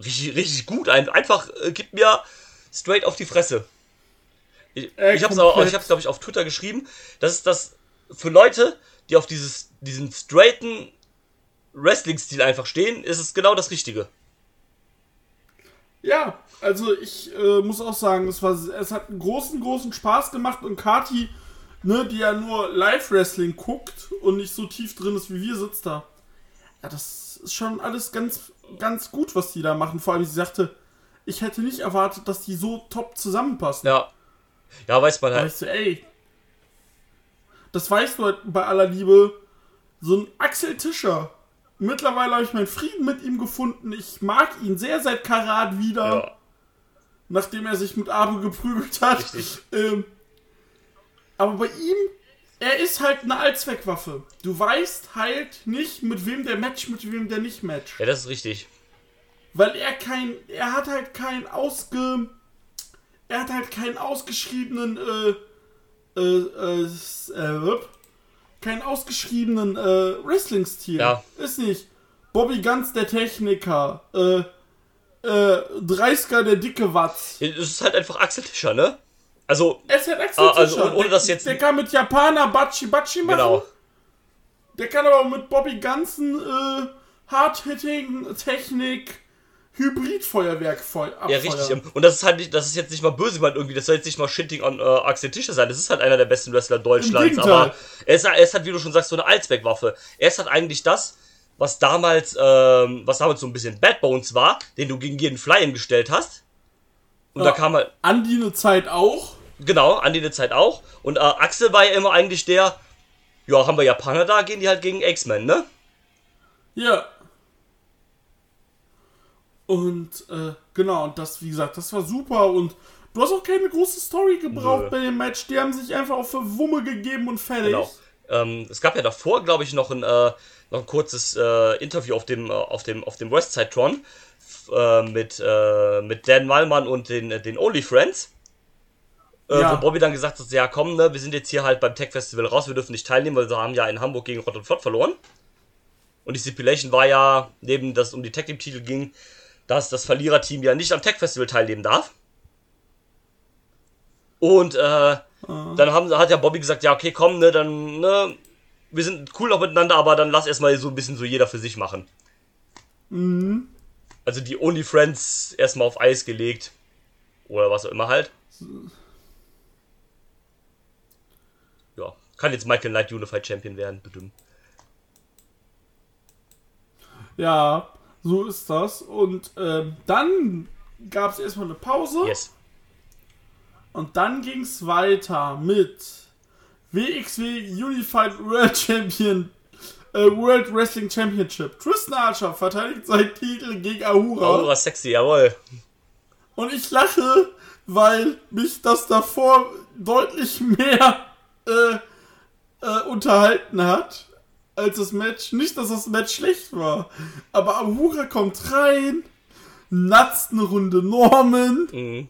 Richtig, richtig gut. Ein, einfach äh, gibt mir straight auf die Fresse. Ich, Äh, ich ich hab's glaube ich, auf Twitter geschrieben. Das ist das für Leute, die auf dieses, diesen straighten Wrestling-Stil einfach stehen, ist es genau das Richtige. Ja, also ich äh, muss auch sagen, es, war, es hat einen großen, großen Spaß gemacht und Kati, ne, die ja nur Live-Wrestling guckt und nicht so tief drin ist wie wir, sitzt da. Ja, das ist schon alles ganz, ganz gut, was die da machen. Vor allem, sie sagte, ich hätte nicht erwartet, dass die so top zusammenpassen. Ja. Ja, weiß man Da halt. weißt du, ey, das weißt du halt bei aller Liebe, so ein Axel Tischer. Mittlerweile habe ich meinen Frieden mit ihm gefunden. Ich mag ihn sehr seit Karat wieder Ja. nachdem er sich mit Abe geprügelt hat. Ähm, aber bei ihm, er ist halt eine Allzweckwaffe. Du weißt halt nicht, mit wem der Match, mit wem der nicht Match. ja, das ist richtig. Weil er kein, er hat halt keinen ausge, er hat halt keinen ausgeschriebenen, äh, äh, äh, äh. Keinen ausgeschriebenen äh, Wrestling-Stil. Ja. Ist nicht. Bobby Ganz der Techniker, äh, äh, Dreisker der dicke Watz. Es ist halt einfach Axel Tischer, ne? Also, Er ist halt Axel Ah, also, Tischer. ohne der, das jetzt- Der kann mit Japaner Bachi Bachi machen. genau. Der kann aber auch mit Bobby Ganzen äh, Hard-Hitting, Technik, Hybrid-Feuerwerk feu Ja, richtig. Und das ist halt nicht, das ist jetzt nicht mal böse gemeint irgendwie, das soll jetzt nicht mal Shitting an äh, Axel Tischer sein. Das ist halt einer der besten Wrestler Deutschlands, aber er ist, er ist halt, wie du schon sagst, so eine Allzweckwaffe. Er ist halt eigentlich das, was damals, ähm, was damals so ein bisschen Bad Bones war, den du gegen jeden Fly-In gestellt hast. Und da Ja. kam halt, Andi eine Zeit auch. genau, an die Zeit auch. Und äh, Axel war ja immer eigentlich der, ja, haben wir Japaner da, gehen die halt gegen X-Men, ne? Ja. Und äh, genau, und das, wie gesagt, das war super und du hast auch keine große Story gebraucht Nö. bei dem Match. Die haben sich einfach auf für Wumme gegeben und fertig. Genau. Ähm, es gab ja davor, glaube ich, noch ein, äh, noch ein kurzes äh, Interview auf dem, äh, auf dem, auf dem Westside Tron äh, mit, äh, mit Dan Malmann und den, den Only Friends. Ja. Wo Bobby dann gesagt hat, ja komm, ne, wir sind jetzt hier halt beim Tech Festival raus, wir dürfen nicht teilnehmen, weil wir haben ja in Hamburg gegen Rott und Flott verloren. Und die Stipulation war ja, neben dass es um die Tag Team Titel ging, dass das Verliererteam ja nicht am Tech Festival teilnehmen darf. Und äh, dann haben, hat ja Bobby gesagt, ja okay, komm, ne, dann, ne, wir sind cool noch miteinander, aber dann lass erstmal so ein bisschen so jeder für sich machen. Also die Only Friends erstmal auf Eis gelegt. Oder was auch immer halt. Ja, kann jetzt Michael Knight Unified Champion werden, bestimmt. Ja, so ist das. Und ähm, dann gab es erstmal eine Pause. Yes. Und dann ging es weiter mit WXW Unified World Champion, äh, World Wrestling Championship. Tristan Archer verteidigt seinen Titel gegen Ahura. Aura sexy, jawohl. Und ich lache, weil mich das davor deutlich mehr äh, äh, unterhalten hat als das Match. Nicht, dass das Match schlecht war, aber Ahura kommt rein, natzt eine Runde Norman, Mhm.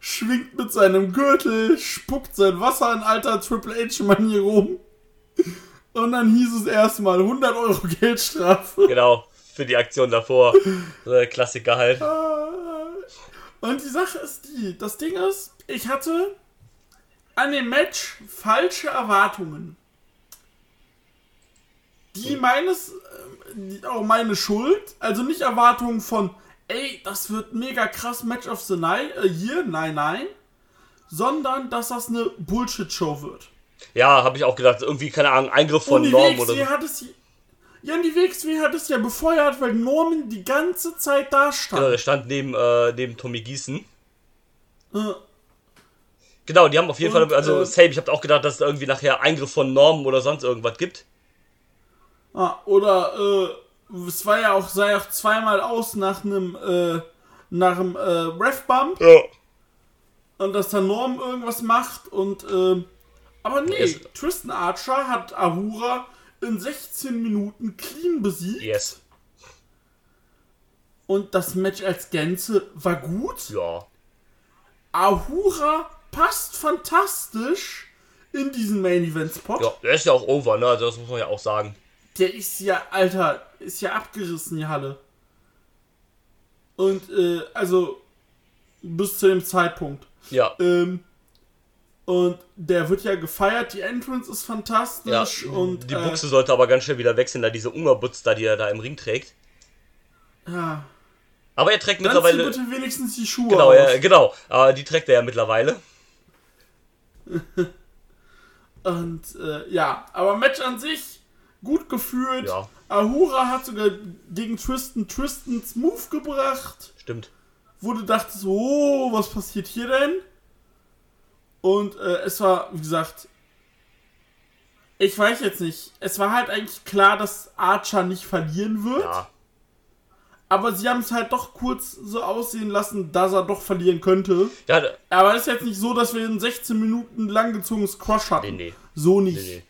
schwingt mit seinem Gürtel, spuckt sein Wasser in alter Triple H-Manier rum. Und dann hieß es erstmal 100 Euro Geldstrafe. Genau, für die Aktion davor. Klassiker halt. Und die Sache ist die, das Ding ist, ich hatte an dem Match falsche Erwartungen. Die meines, äh, die- auch meine Schuld, also nicht Erwartungen von, ey, das wird mega krass Match of the Night, äh, Year, nein, nein, sondern, dass das eine Bullshit-Show wird. Ja, habe ich auch gedacht, irgendwie, keine Ahnung, Eingriff von Norm oder so. hat es, ja, und die WXW hat es ja befeuert, weil Norman die ganze Zeit da stand. Genau, der stand neben, äh, neben Tommy Gießen. Äh, Genau, die haben auf jeden Und, Fall, also äh, safe, ich habe auch gedacht, dass es irgendwie nachher Eingriff von Normen oder sonst irgendwas gibt. Ah, oder äh, es war ja auch, sah ja auch zweimal aus nach einem äh, nach einem äh, Ref-Bump Ja. und dass da Norm irgendwas macht und äh, aber nee, Es- Tristan Archer hat Ahura in 16 Minuten clean besiegt Yes. und das Match als Gänze war gut. Ja. Ahura passt fantastisch in diesen Main Event Spot. Ja, der ist ja auch over, ne? Also das muss man ja auch sagen. Der ist ja, Alter, ist ja abgerissen, die Halle. Und, äh, also, bis zu dem Zeitpunkt. Ja. Ähm, und der wird ja gefeiert, die Entrance ist Ja, fantastisch und, die äh, Buchse sollte aber ganz schnell wieder wechseln, da diese Ungerbutz da, die er da im Ring trägt. ja. Aber er trägt Dann mittlerweile. bitte wenigstens die Schuhe Genau, ja, genau. Aber die trägt er ja mittlerweile. Und, äh, ja, aber Match an sich, gut gefühlt. Ja. Ahura hat sogar gegen Tristan Tristans Move gebracht. Stimmt. wo du dachtest, oh, was passiert hier denn? Und äh, es war, wie gesagt, ich weiß jetzt nicht. Es war halt eigentlich klar, dass Archer nicht verlieren wird. Ja. Aber sie haben es halt doch kurz so aussehen lassen, dass er doch verlieren könnte. Ja, Aber es ist jetzt nicht so, dass wir einen 16 Minuten langgezogenes Squash hatten. Nee, nee. So nicht. nee, nee.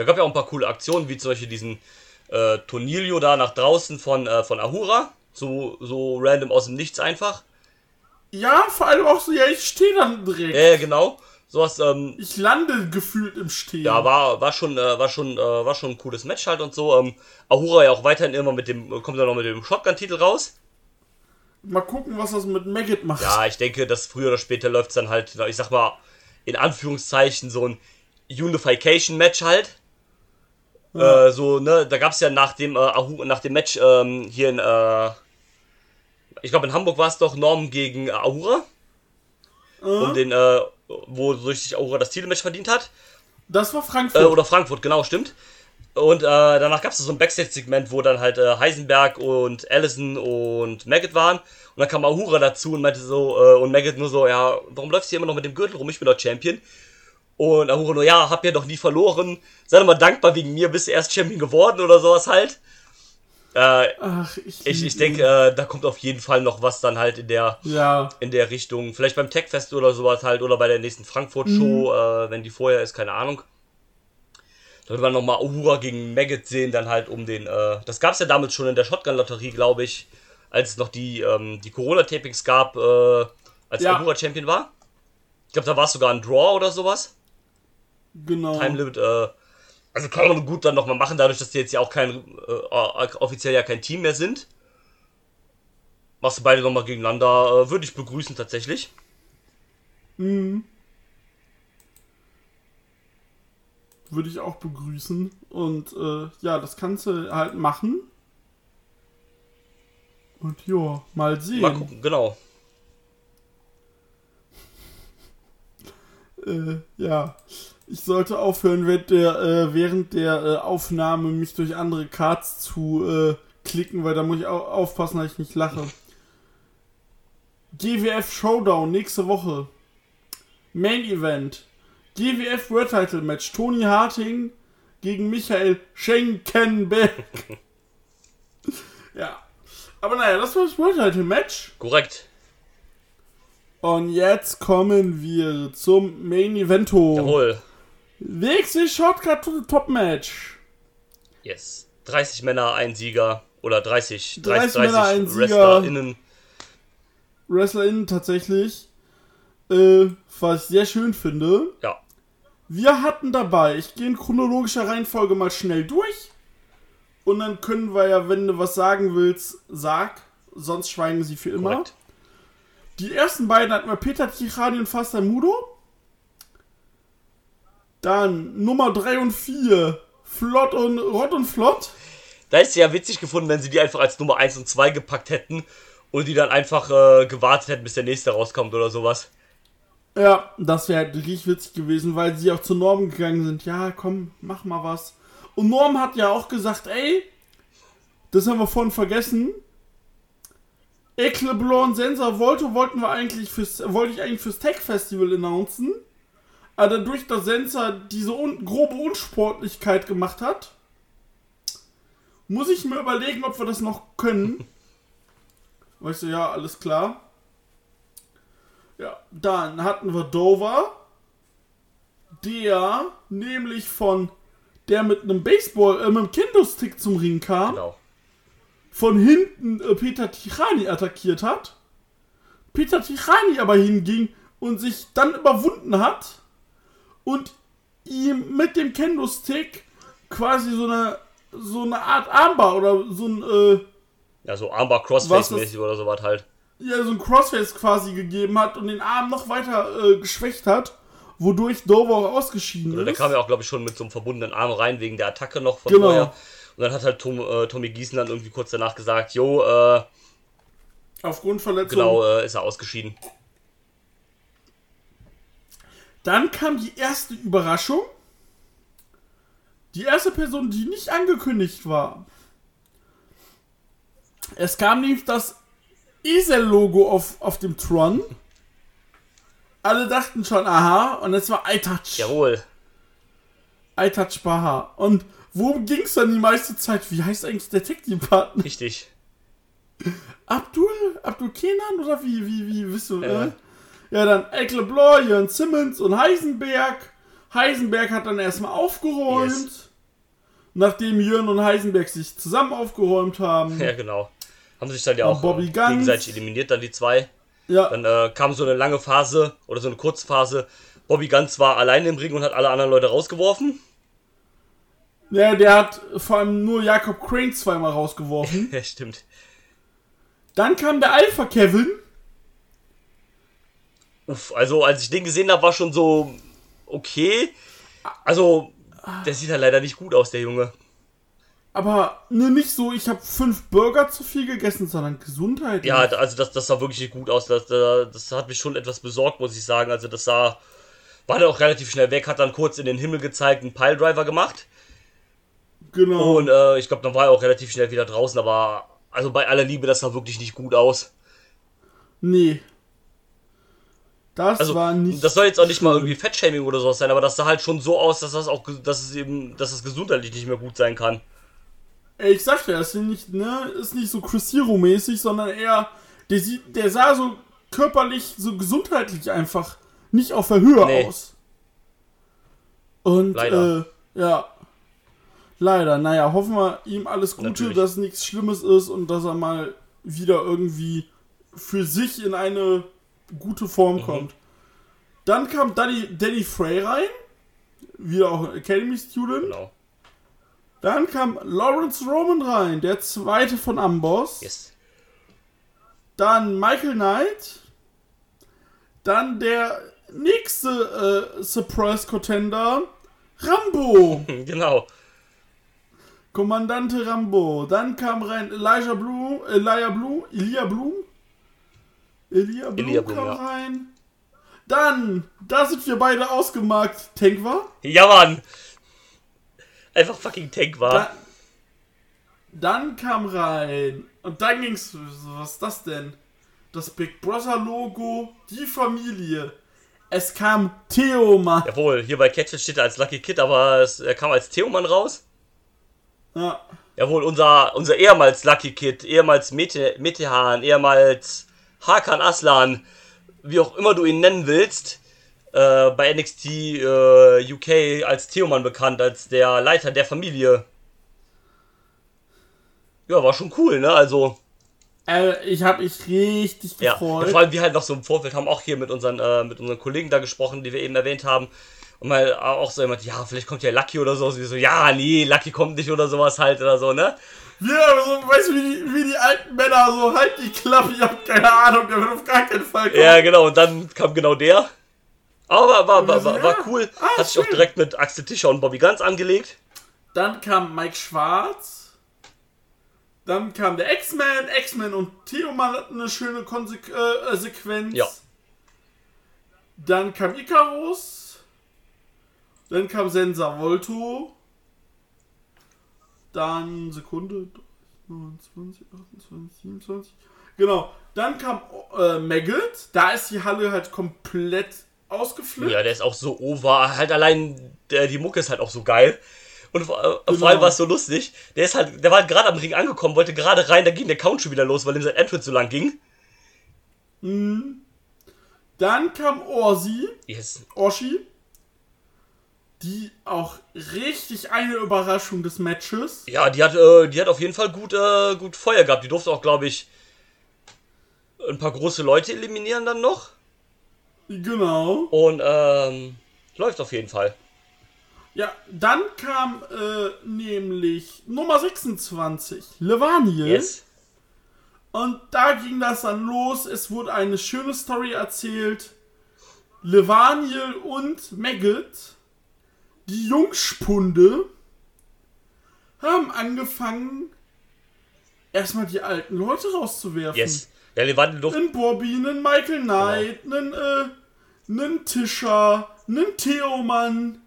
Ja, gab ja auch ein paar coole Aktionen, wie zum Beispiel diesen äh, Tonilio da nach draußen von, äh, von Ahura. So, so random aus dem Nichts einfach. Ja, vor allem auch so, ja, ich stehe dann direkt. Ja, ja, genau. Sowas, ähm, Ich lande gefühlt im Stehen. ja, war, war schon, äh, war schon, äh, war schon ein cooles Match halt und so. Ähm, Ahura ja auch weiterhin immer mit dem, kommt dann noch mit dem Shotgun-Titel raus. Mal gucken, was das mit Maggot macht. Ja, ich denke, dass früher oder später läuft es dann halt, ich sag mal, in Anführungszeichen so ein Unification-Match halt. Äh, so, ne, da gab es ja nach dem, äh, nach dem Match ähm, hier in, äh, ich glaube in Hamburg war es doch Norm gegen Ahura. Um den, äh, wodurch sich Ahura das Titelmatch verdient hat. Das war Frankfurt. Äh, oder Frankfurt, genau, stimmt. Und äh, danach gab es so ein Backstage-Segment, wo dann halt Heisenberg und Allison und Maggot waren. Und dann kam Ahura dazu und meinte so, äh, und Maggot nur so, ja, warum läufst du hier immer noch mit dem Gürtel rum? Ich bin doch Champion. Und Ahura nur, ja, hab ja doch nie verloren. Sei doch mal dankbar wegen mir, bist du erst Champion geworden oder sowas halt. Äh, Ach, ich, ich, ich denke, äh, da kommt auf jeden Fall noch was dann halt in der Ja, in der Richtung. Vielleicht beim Techfest oder sowas halt oder bei der nächsten Frankfurt-Show, äh, wenn die vorher ist, keine Ahnung. Da wird man nochmal Uhura gegen Maggot sehen, dann halt um den. Äh, das gab es ja damals schon in der Shotgun-Lotterie, glaube ich, als es noch die, ähm, die Corona-Tapings gab, äh, als Ja. Uhura Champion war. Ich glaube, da war es sogar ein Draw oder sowas. Genau. Time Limit, äh, also kann man gut dann nochmal machen, dadurch, dass die jetzt ja auch kein, äh, offiziell ja kein Team mehr sind. Machst du beide nochmal gegeneinander, äh, würde ich begrüßen tatsächlich. Würde ich auch begrüßen. Und äh, ja, das kannst du halt machen. Und ja, mal sehen. Mal gucken, genau. Äh, ja. Ich sollte aufhören, während der, äh, während der äh, Aufnahme mich durch andere Cards zu äh, klicken, weil da muss ich au aufpassen, dass ich nicht lache. GWF Showdown nächste Woche. Main Event. GWF World Title Match. Tony Harting gegen Michael Schenkenberg. ja. Aber naja, das war das World Title Match. Korrekt. Und jetzt kommen wir zum Main Evento. Jawohl. WXW Shortcut to the Top Match. Yes. 30 Männer, ein Sieger. Oder 30, 30 30, 30 Männer, ein Sieger. WrestlerInnen. WrestlerInnen tatsächlich. Äh, was ich sehr schön finde. Ja. Wir hatten dabei, ich gehe in chronologischer Reihenfolge mal schnell durch. Und dann können wir ja, wenn du was sagen willst, sag. Sonst schweigen sie für immer. Korrekt. Die ersten beiden hatten wir Peter Tichani und Faster Mudo. Dann Nummer 3 und 4, Flott und Rott und Flott. Da ist ja witzig gefunden, wenn sie die einfach als Nummer 1 und 2 gepackt hätten und die dann einfach äh, gewartet hätten, bis der nächste rauskommt oder sowas. Ja, das wäre halt richtig witzig gewesen, weil sie auch zu Norm gegangen sind. Ja, komm, mach mal was. Und Norm hat ja auch gesagt, ey, das haben wir vorhin vergessen. Ecleblon, Sensor Volto wollten wir eigentlich fürs, wollte ich eigentlich fürs Tech Festival announcen. Aber dadurch, dass Sensor diese un grobe Unsportlichkeit gemacht hat, muss ich mir überlegen, ob wir das noch können. Weißt du, ja, alles klar. Ja, dann hatten wir Dover, der nämlich von der mit einem Baseball, äh, mit einem Kendo-Stick zum Ring kam, Genau. von hinten äh, Peter Tichani attackiert hat. Peter Tichani aber hinging und sich dann überwunden hat und ihm mit dem Kendo-Stick quasi so eine so eine Art Armbar oder so ein äh, Ja, so Armbar Was Crossface-mäßig oder sowas halt. ja, so ein Crossface quasi gegeben hat und den Arm noch weiter äh, geschwächt hat, wodurch Dover auch ausgeschieden der ist. kam ja auch, glaube ich, schon mit so einem verbundenen Arm rein, wegen der Attacke noch von Genau. vorher. Und dann hat halt Tom, äh, Tommy Gießen dann irgendwie kurz danach gesagt, jo, äh, Aufgrund Verletzung. genau, äh, ist er ausgeschieden. Dann kam die erste Überraschung. Die erste Person, die nicht angekündigt war. Es kam nämlich das Esel-Logo auf, auf dem Tron. Alle dachten schon, aha, und es war iTouch. Jawohl. iTouch Baha. Und worum ging es dann die meiste Zeit? Wie heißt eigentlich der Tech-Team-Partner? Richtig. Abdul? Abdul Kenan oder wie, wie, wie, wisst du, Ja. äh? Ja, dann Eckle Bloor, Jörn Simmons und Heisenberg. Heisenberg hat dann erstmal aufgeräumt. Yes. Nachdem Jörn und Heisenberg sich zusammen aufgeräumt haben. Ja, genau. Haben sich dann ja auch Bobby äh, Guns. gegenseitig eliminiert, dann die zwei. Ja, Dann äh, kam so eine lange Phase oder so eine Kurzphase. Bobby Ganz war allein im Ring und hat alle anderen Leute rausgeworfen. ja, der hat vor allem nur Jakob Crane zweimal rausgeworfen. Ja, stimmt. Dann kam der Alpha Kevin. Also als ich den gesehen habe, war schon so okay. Also, der sieht halt leider nicht gut aus, der Junge. Aber ne, nicht so, ich habe fünf Burger zu viel gegessen, sondern Gesundheit. Ja, also das, das sah wirklich nicht gut aus. Das, das, das hat mich schon etwas besorgt, muss ich sagen. Also das sah, war dann auch relativ schnell weg, hat dann kurz in den Himmel gezeigt, einen Piledriver gemacht. genau. Und äh, ich glaube, dann war er auch relativ schnell wieder draußen. Aber also bei aller Liebe, das sah wirklich nicht gut aus. Nee. Das Also war nicht. das soll jetzt auch nicht mal irgendwie Fettshaming oder sowas sein, aber das sah halt schon so aus, dass das auch, dass es eben, dass es gesundheitlich nicht mehr gut sein kann. Ey, ich sag dir, das ist nicht, ne, ist nicht so Chris Hero-mäßig, sondern eher, der sieht, der sah so körperlich, so gesundheitlich einfach nicht auf der Höhe Nee. aus. Und, Leider. äh, ja. Leider, naja, hoffen wir ihm alles Gute, Natürlich. dass nichts Schlimmes ist und dass er mal wieder irgendwie für sich in eine gute Form Mhm. kommt. Dann kam Danny, Danny Frey rein, wieder auch ein Academy Student. Genau. Dann kam Lawrence Roman rein, der zweite von Amboss. Yes. Dann Michael Knight. Dann der nächste äh, Surprise Contender, Rambo. Genau. Kommandante Rambo. Dann kam rein Elijah Blue, Elijah Blue, Elia Blum. Elia Blum Blum, kam ja. rein. Dann, da sind wir beide ausgemarkt. Tank war. Ja, Mann. Einfach fucking Tank war. Da, dann kam rein und dann ging's. Was ist das denn? Das Big Brother Logo, die Familie. Es kam Theoma. Jawohl, hier bei Catch steht er als Lucky Kid, aber es, er kam als Theoman raus. Ja, Jawohl, unser, unser ehemals Lucky Kid, ehemals Mete, Metehan, ehemals Hakan Aslan, wie auch immer du ihn nennen willst, äh, bei NXT äh, UK als Theoman bekannt, als der Leiter der Familie. Ja, war schon cool, ne? Also, äh, ich habe mich richtig gefreut. ja. Vor allem wir halt noch so im Vorfeld haben auch hier mit unseren, äh, mit unseren Kollegen da gesprochen, die wir eben erwähnt haben. Und mal auch so jemand, ja, vielleicht kommt ja Lucky oder so. Wir so, ja, nee, Lucky kommt nicht oder sowas halt oder so, ne? Ja, so, weißt du, wie die, wie die alten Männer so, halt die Klappe, ich hab keine Ahnung, der wird auf gar keinen Fall kommen. Ja, genau, und dann kam genau der. Aber war, war, war, war cool. Ah, Hat sich auch direkt mit Axel Tischer und Bobby Ganz angelegt. Dann kam Mike Schwarz. Dann kam der X-Men. X-Men und Theoman hatten eine schöne Konsequ äh, Sequenz. Ja. Dann kam Icarus. Dann kam Sensa Volto. Dann Sekunde. 29, 28, 27. Genau. Dann kam äh, Maggot. Da ist die Halle halt komplett ausgeflippt. Ja, der ist auch so over. Halt allein, der, die Mucke ist halt auch so geil. Und vor, Genau. vor allem war es so lustig. Der ist halt, der war gerade am Ring angekommen, wollte gerade rein, da ging der Count schon wieder los, weil ihm sein Entrance so lang ging. Dann kam Orsi. Yes. Oshi. Die auch richtig eine Überraschung des Matches. Ja, die hat, äh, die hat auf jeden Fall gut, äh, gut Feuer gehabt. Die durfte auch, glaube ich, ein paar große Leute eliminieren dann noch. Genau. Und ähm, läuft auf jeden Fall. Ja, dann kam äh, nämlich Nummer 26, Levaniel. Yes. Und da ging das dann los. Es wurde eine schöne Story erzählt. Levaniel und Maggot, die Jungspunde, haben angefangen, erstmal die alten Leute rauszuwerfen. Yes. Ja, Levante durfte. Einen Bobby, einen Michael Knight, einen, äh, einen Tischer, einen Theoman.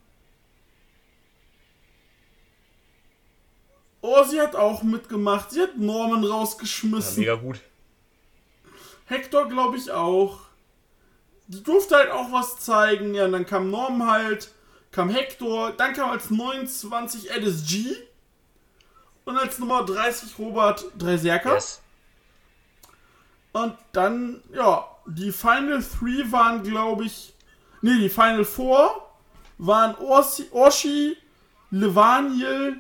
Oh, sie hat auch mitgemacht. Sie hat Norman Ja, rausgeschmissen. mega gut. Hector, glaube ich, auch. Die durfte halt auch was zeigen. Ja, und dann kam Norman halt, kam Hector, dann kam als 29 Alice G. Und als Nummer 30 Robert Dreiserker. Yes. Und dann, ja, die Final Three waren, glaube ich. Nee, die Final Four waren Orsi, Orshi, Levaniel,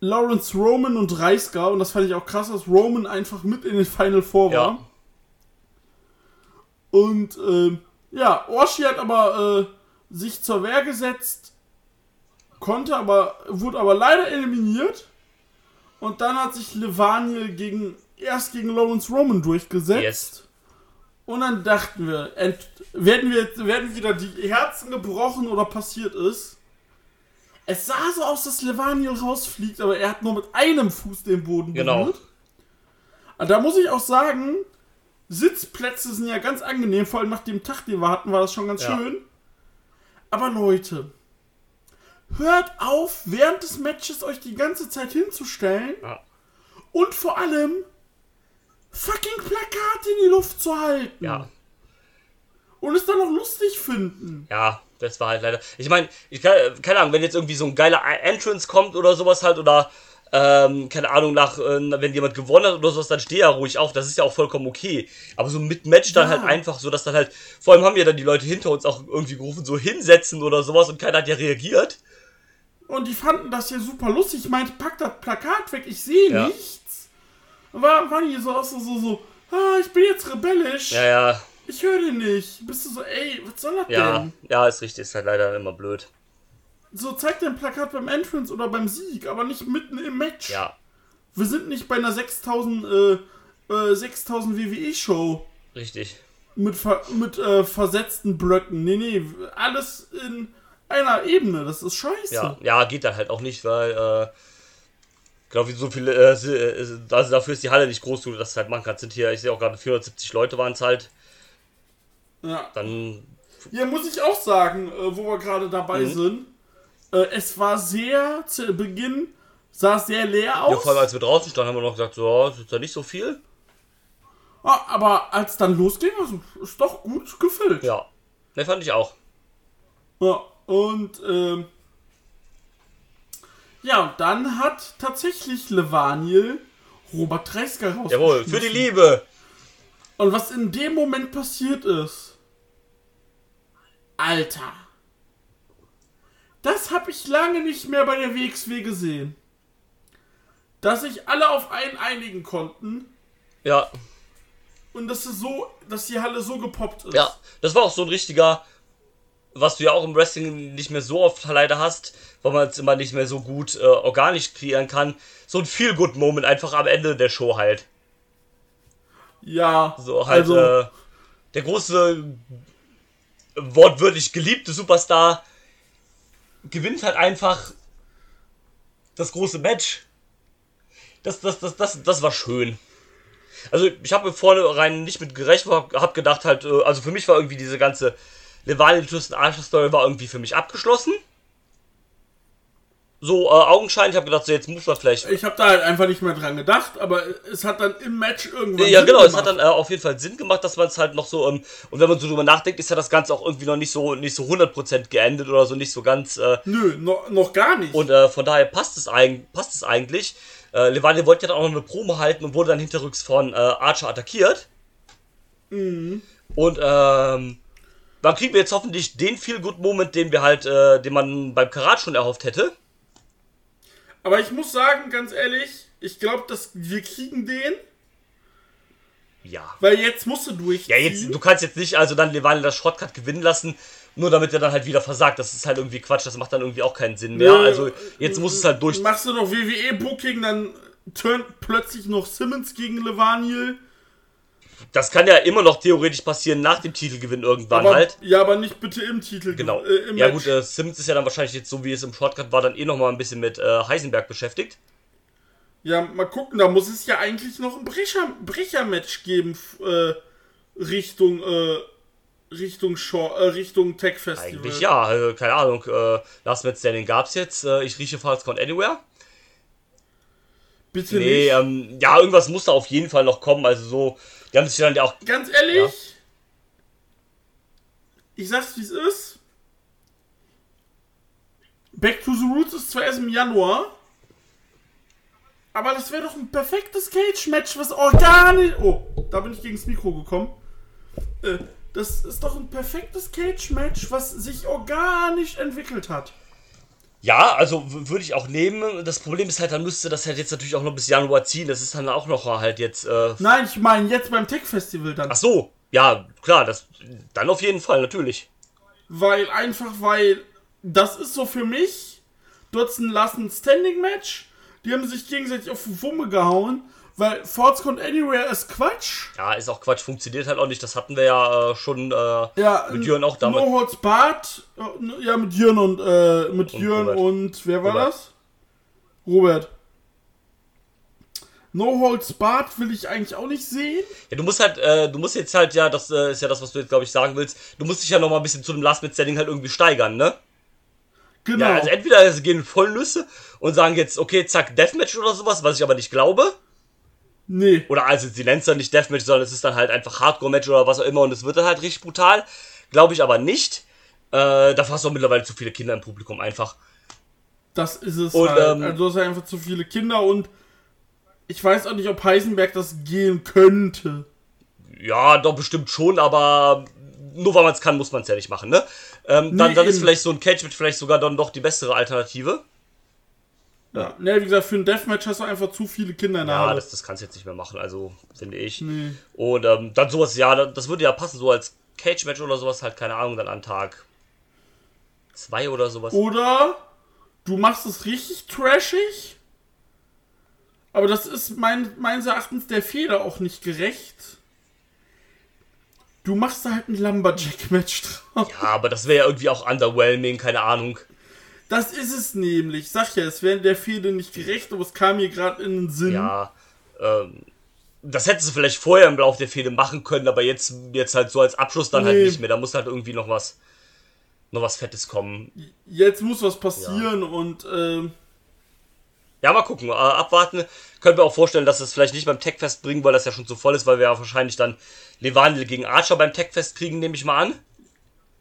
Lawrence Roman und Reisker. Und das fand ich auch krass, dass Roman einfach mit in den Final Four war. Ja. Und ähm, ja, Orshi hat aber äh, sich zur Wehr gesetzt, konnte aber, wurde aber leider eliminiert. Und dann hat sich Levaniel gegen, erst gegen Lawrence Roman durchgesetzt. Yes. Und dann dachten wir, ent, werden, wir werden wieder die Herzen gebrochen oder passiert ist. Es sah so aus, dass Levaniel rausfliegt, aber er hat nur mit einem Fuß den Boden Genau. berührt. Da muss ich auch sagen, Sitzplätze sind ja ganz angenehm, vor allem nach dem Tag, den wir hatten, war das schon ganz Ja. schön. Aber Leute, hört auf, während des Matches euch die ganze Zeit hinzustellen Ja. und vor allem fucking Plakate in die Luft zu halten. Ja. Und es dann noch lustig finden. Ja, das war halt leider. Ich meine, ich kann, keine Ahnung, wenn jetzt irgendwie so ein geiler Entrance kommt oder sowas halt oder ähm, keine Ahnung, nach, äh, wenn jemand gewonnen hat oder sowas, dann steh ja ruhig auf. Das ist ja auch vollkommen okay. Aber so mit Match dann Ja. halt einfach so, dass dann halt, vor allem haben ja dann die Leute hinter uns auch irgendwie gerufen, so hinsetzen oder sowas und keiner hat ja reagiert. Und die fanden das ja super lustig. Ich meinte, pack das Plakat weg, ich sehe Ja. nichts. War, waren die so so, so, so, ah, ich bin jetzt rebellisch. Ja, ja, Ich höre den nicht. Bist du so, ey, was soll das ja, denn? ja, ist richtig, ist halt leider immer blöd. So, zeig dein Plakat beim Entrance oder beim Sieg, aber nicht mitten im Match. Ja, Wir sind nicht bei einer 6000, äh, äh, 6000 WWE-Show. richtig. mit, ver mit äh, versetzten Blöcken. Nee, nee, alles in einer Ebene. Das ist scheiße. Ja, ja, geht dann halt auch nicht, weil, äh, glaube ich, so viele, also dafür ist die Halle nicht groß, du das halt machen kannst. Sind hier, ich sehe auch gerade 470 Leute waren es halt. Ja. Dann, Hier muss ich auch sagen, äh, wo wir gerade dabei Mhm. sind. Äh, es war sehr, zu Beginn sah es sehr leer ja, aus. vor allem als wir draußen standen, haben wir noch gesagt, so, ja, ist ja nicht so viel. Ah, aber als dann losging, also, ist doch gut gefüllt. Ja, ne, fand ich auch. Ja, und ähm, ja, und dann hat tatsächlich Levaniel Robert Dreisker raus. Jawohl, für die Liebe. Und was in dem Moment passiert ist. Alter. Das habe ich lange nicht mehr bei der WXW gesehen. Dass sich alle auf einen einigen konnten Ja, und dass es so, dass die Halle so gepoppt ist. ja, das war auch so ein richtiger, was du ja auch im Wrestling nicht mehr so oft leider hast, weil man es immer nicht mehr so gut äh, organisch kreieren kann. So ein Feel-Good-Moment einfach am Ende der Show halt. Ja, So halt also, äh, der große, wortwörtlich geliebte Superstar gewinnt halt einfach das große Match. Das, das, das, das, das war schön. Also ich habe vornherein nicht mit gerechnet, hab, hab gedacht halt, äh, also für mich war irgendwie diese ganze Levaniel Tristan Archer Story war irgendwie für mich abgeschlossen. So äh, augenscheinlich. Ich habe gedacht, so jetzt muss man vielleicht. Ich habe da halt einfach nicht mehr dran gedacht, aber es hat dann im Match irgendwann. Ja, Sinn genau, es gemacht. hat dann äh, auf jeden Fall Sinn gemacht, dass man es halt noch so, ähm, und wenn man so drüber nachdenkt, ist ja das Ganze auch irgendwie noch nicht so, nicht so 100% geendet oder so, nicht so ganz, äh, Nö, no, noch gar nicht. und äh, von daher passt es, eig passt es eigentlich. Äh, Levante wollte ja dann auch noch eine Promo halten und wurde dann hinterrücks von äh, Archer attackiert. Mhm. Und, ähm, dann kriegen wir jetzt hoffentlich den Feel-Good-Moment, den wir halt, äh, den man beim Karat schon erhofft hätte. Aber ich muss sagen, ganz ehrlich, ich glaube, dass wir kriegen den, Ja. weil jetzt musst du durch. Ja, jetzt, du kannst jetzt nicht also dann Levante das Shortcut gewinnen lassen, nur damit er dann halt wieder versagt. Das ist halt irgendwie Quatsch, das macht dann irgendwie auch keinen Sinn mehr. Nö, Also jetzt muss es halt durch. Machst du noch WWE-Booking, dann turnt plötzlich noch Simmons gegen Levaniel. Das kann ja immer noch theoretisch passieren nach dem Titelgewinn irgendwann Aber, halt. Ja, aber nicht bitte im Titel. Genau. Äh, im ja Match. gut, äh, Simmons ist ja dann wahrscheinlich jetzt so wie es im Shortcut war, dann eh nochmal ein bisschen mit äh, Heisenberg beschäftigt. Ja, mal gucken, da muss es ja eigentlich noch ein Brecher- Brecher-Match geben, äh, Richtung, äh, Richtung Shore, äh, Richtung Tech Festival. Eigentlich ja, äh, keine Ahnung. Äh, Last Man Standing gab's jetzt. Äh, ich rieche Falls Anywhere. Bitte Nee, nicht. ähm, ja, irgendwas muss da auf jeden Fall noch kommen. Also so, dann ja auch. Ganz ehrlich, ich sag's wie es ist. Back to the Roots ist zwar erst im Januar, aber das wäre doch ein perfektes Cage-Match, was organisch. Oh, da bin ich gegen das Mikro gekommen. Äh, das ist doch ein perfektes Cage-Match, was sich organisch entwickelt hat. Ja, also würde ich auch nehmen. Das Problem ist halt, dann müsste das halt jetzt natürlich auch noch bis Januar ziehen. Das ist dann auch noch halt jetzt. Äh, Nein, ich meine jetzt beim Tech-Festival dann. ach so, ja, klar, das dann auf jeden Fall, natürlich. Weil einfach, weil das ist so für mich, dort ein Last Standing Match. Die haben sich gegenseitig auf die Wumme gehauen, weil Force Count Anywhere ist Quatsch. Ja, ist auch Quatsch, funktioniert halt auch nicht. Das hatten wir ja äh, schon äh, Ja, mit Jörn auch damals. No Holds Barred, äh, ja, mit Jörn und, äh, mit Jörn Robert. und, wer war Robert. das? Robert. No Holds Barred will ich eigentlich auch nicht sehen. Ja, du musst halt, äh, du musst jetzt halt ja, das äh, ist ja das, was du jetzt, glaube ich, sagen willst. Du musst dich ja noch mal ein bisschen zu dem Last Minute Standing halt irgendwie steigern, ne? Genau. Ja, also entweder sie gehen voll Nüsse und sagen jetzt, okay, zack, Deathmatch oder sowas, was ich aber nicht glaube. Nee. Oder also sie nennen es dann nicht Deathmatch, sondern es ist dann halt einfach Hardcore-Match oder was auch immer und es wird dann halt richtig brutal. Glaube ich aber nicht. Äh, dafür hast du auch mittlerweile zu viele Kinder im Publikum einfach. Das ist es Und, halt. ähm, also du hast ja einfach zu viele Kinder und ich weiß auch nicht, ob Heisenberg das gehen könnte. Ja, doch bestimmt schon, aber nur weil man es kann, muss man es ja nicht machen, ne? Ähm, dann, Nee, dann ist eben. vielleicht so ein Cage-Match vielleicht sogar dann doch die bessere Alternative. Ja. Ne, wie gesagt, für ein Deathmatch hast du einfach zu viele Kinder in der Ja, das, das kannst du jetzt nicht mehr machen, also finde ich. Nee. Und ähm, dann sowas, ja, das- würde ja passen, so als Cage-Match oder sowas, halt, keine Ahnung, dann an Tag zwei oder sowas. Oder du machst es richtig trashig, aber das ist mein, meines Erachtens der Fehler auch nicht gerecht. Du machst da halt ein Lumberjack-Match drauf. Ja, aber das wäre ja irgendwie auch underwhelming, keine Ahnung. Das ist es nämlich. Sag ja, es wäre der Fehler nicht gerecht, aber es kam mir gerade in den Sinn. Ja, ähm, das hättest du vielleicht vorher im Laufe der Fehde machen können, aber jetzt, jetzt halt so als Abschluss dann halt Nee. nicht mehr. Da muss halt irgendwie noch was, noch was Fettes kommen. Jetzt muss was passieren und ähm, Ja, mal gucken, äh, abwarten. Können wir auch vorstellen, dass es vielleicht nicht beim Techfest bringen, weil das ja schon zu voll ist, weil wir ja wahrscheinlich dann Levandel gegen Archer beim Techfest kriegen, nehme ich mal an.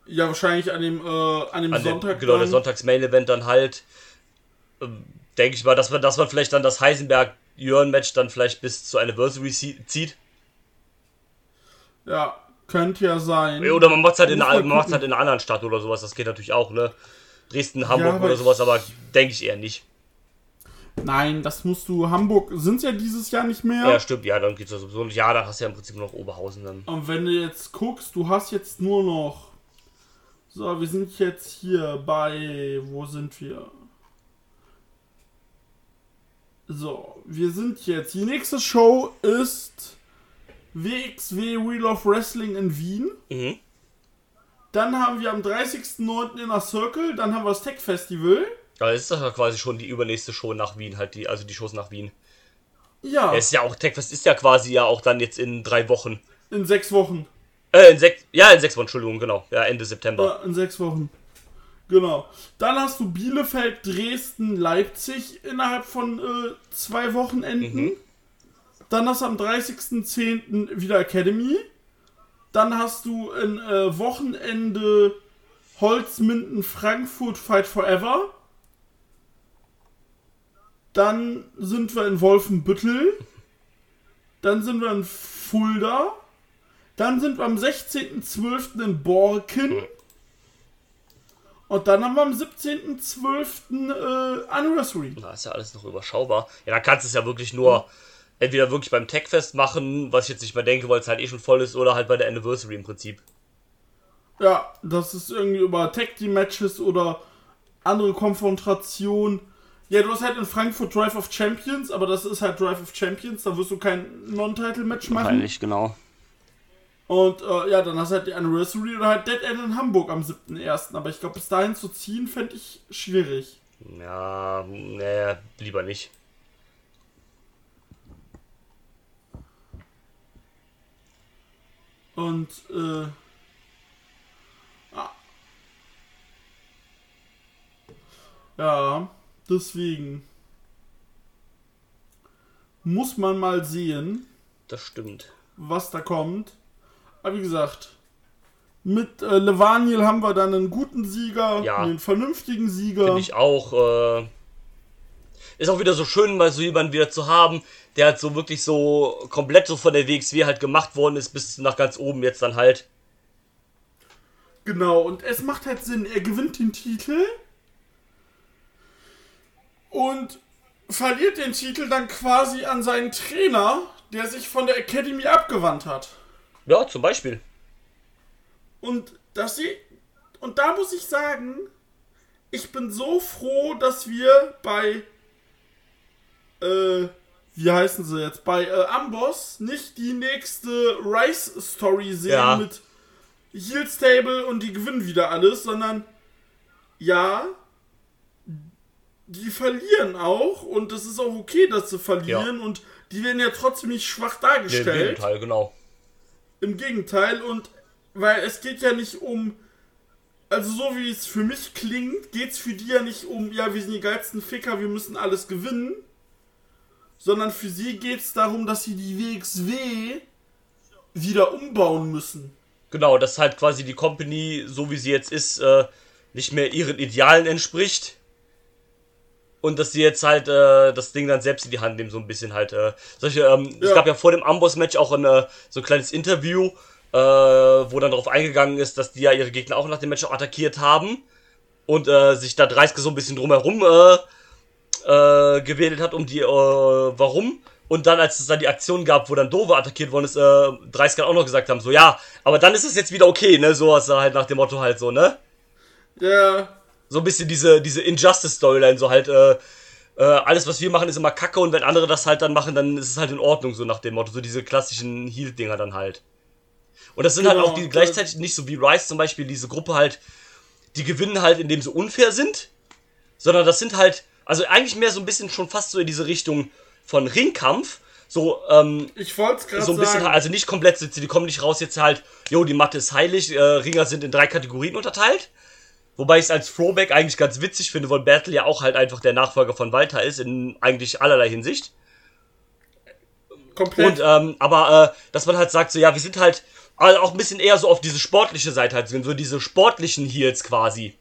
Ja, wahrscheinlich an dem, äh, an dem An Sonntag. genau, der. Sonntags-Main-Event dann halt. Ähm, Denke ich mal, dass man, dass man vielleicht dann das Heisenberg-Jörn-Match dann vielleicht bis zur Anniversary zie- zieht. Ja, könnte ja sein. Ja, Oder man macht es halt, in einer- man macht's halt in einer anderen Stadt oder sowas. Das geht natürlich auch, ne? Dresden, Hamburg aber oder sowas, aber denke ich eher nicht. Nein, das musst du. Hamburg sind ja dieses Jahr nicht mehr. Ja, stimmt, ja, dann geht's ja sowieso nicht. Ja, dann hast du ja im Prinzip nur noch Oberhausen dann. Und wenn du jetzt guckst, du hast jetzt nur noch. So, wir sind jetzt hier bei. Wo sind wir? So, wir sind jetzt. Die nächste Show ist WXW Wheel of Wrestling in Wien. Mhm. Dann haben wir am 30.09. Inner Circle. Dann haben wir das Tech Festival. Ja, das ist doch ja quasi schon die übernächste Show nach Wien, halt die, also die Shows nach Wien. Ja, Es ist ja auch, Techfest ist ja quasi ja auch dann jetzt in drei Wochen. in sechs Wochen. Äh, in sechs, ja, in sechs Wochen, Entschuldigung, genau. Ja, Ende September. Ja, in sechs Wochen. Genau. Dann hast du Bielefeld, Dresden, Leipzig innerhalb von äh, zwei Wochenenden. Mhm. Dann hast du am 30.10. wieder Academy. Dann hast du ein äh, Wochenende Holzminden, Frankfurt, Fight Forever. Dann sind wir in Wolfenbüttel. Dann sind wir in Fulda. Dann sind wir am 16.12. in Borken. Und dann haben wir am 17.12. Äh, Anniversary. Da ist ja alles noch überschaubar. Ja, dann kannst du es ja wirklich nur entweder wirklich beim Techfest machen, was ich jetzt nicht mehr denke, weil es halt eh schon voll ist, oder halt bei der Anniversary im Prinzip. Ja, das ist irgendwie über Tag Team Matches oder andere Konfrontation. Ja, du hast halt in Frankfurt Drive of Champions, aber das ist halt Drive of Champions, da wirst du kein Non-Title-Match machen. Wahrscheinlich, genau. Und äh, ja, dann hast du halt die Anniversary oder halt Dead End in Hamburg am 7.1. Aber ich glaube, bis dahin zu ziehen, fände ich schwierig. Ja, nee, lieber nicht. Und, äh. Ah. Ja, deswegen. Muss man mal sehen, Das stimmt. was da kommt. Aber wie gesagt, mit äh, Levaniel haben wir dann einen guten Sieger, Ja. einen vernünftigen Sieger. Finde ich auch. Äh, ist auch wieder so schön, mal so jemanden wieder zu haben, der halt so wirklich so komplett so von der WXW halt gemacht worden ist, bis nach ganz oben jetzt dann halt. Genau, und es macht halt Sinn, er gewinnt den Titel und verliert den Titel dann quasi an seinen Trainer, der sich von der Academy abgewandt hat. Ja, zum Beispiel. Und dass sie. Und da muss ich sagen, ich bin so froh, dass wir bei. Äh, wie heißen sie jetzt? Bei äh, Amboss nicht die nächste Rice-Story sehen Ja. mit Heel Stable und die gewinnen wieder alles, sondern ja, die verlieren auch und es ist auch okay, dass sie verlieren und die werden ja trotzdem nicht schwach Nee, dargestellt. Gegenteil, genau. Im Gegenteil, und weil es geht ja nicht um. Also, so wie es für mich klingt, geht es für die ja nicht um, ja, wir sind die geilsten Ficker, wir müssen alles gewinnen. Sondern für sie geht es darum, dass sie die WXW wieder umbauen müssen. Genau, dass halt quasi die Company, so wie sie jetzt ist, äh, nicht mehr ihren Idealen entspricht. Und dass sie jetzt halt äh, das Ding dann selbst in die Hand nehmen, so ein bisschen halt. Äh, solche, ähm, Es Ja. gab ja vor dem Amboss-Match auch ein, äh, so ein kleines Interview, äh, wo dann darauf eingegangen ist, dass die ja ihre Gegner auch nach dem Match auch attackiert haben. Und äh, sich da Dreiske so ein bisschen drumherum äh, äh, gewählt hat, um die, äh, warum. Und dann, als es dann die Aktion gab, wo dann Dove attackiert worden ist, äh, Dreisker auch noch gesagt haben, so, ja, aber dann ist es jetzt wieder okay, ne, sowas halt nach dem Motto halt so, ne? Ja, So ein bisschen diese, diese Injustice-Storyline, so halt, äh, äh, alles, was wir machen, ist immer kacke und wenn andere das halt dann machen, dann ist es halt in Ordnung, so nach dem Motto, so diese klassischen Heal-Dinger dann halt. Und das sind halt Genau, auch die äh, gleichzeitig nicht so wie Rice zum Beispiel, diese Gruppe halt, die gewinnen halt, indem sie unfair sind, sondern das sind halt, also eigentlich mehr so ein bisschen schon fast so in diese Richtung von Ringkampf, so, ähm, ich wollte gerade so ein bisschen, sagen. also nicht komplett, die kommen nicht raus jetzt halt, jo, die Matte ist heilig, äh, Ringer sind in drei Kategorien unterteilt. Wobei ich es als Throwback eigentlich ganz witzig finde, weil Battle ja auch halt einfach der Nachfolger von Walter ist, in eigentlich allerlei Hinsicht. komplett. Und, ähm, aber, äh, dass man halt sagt, so, ja, wir sind halt äh, auch ein bisschen eher so auf diese sportliche Seite halt, so diese sportlichen Heels quasi.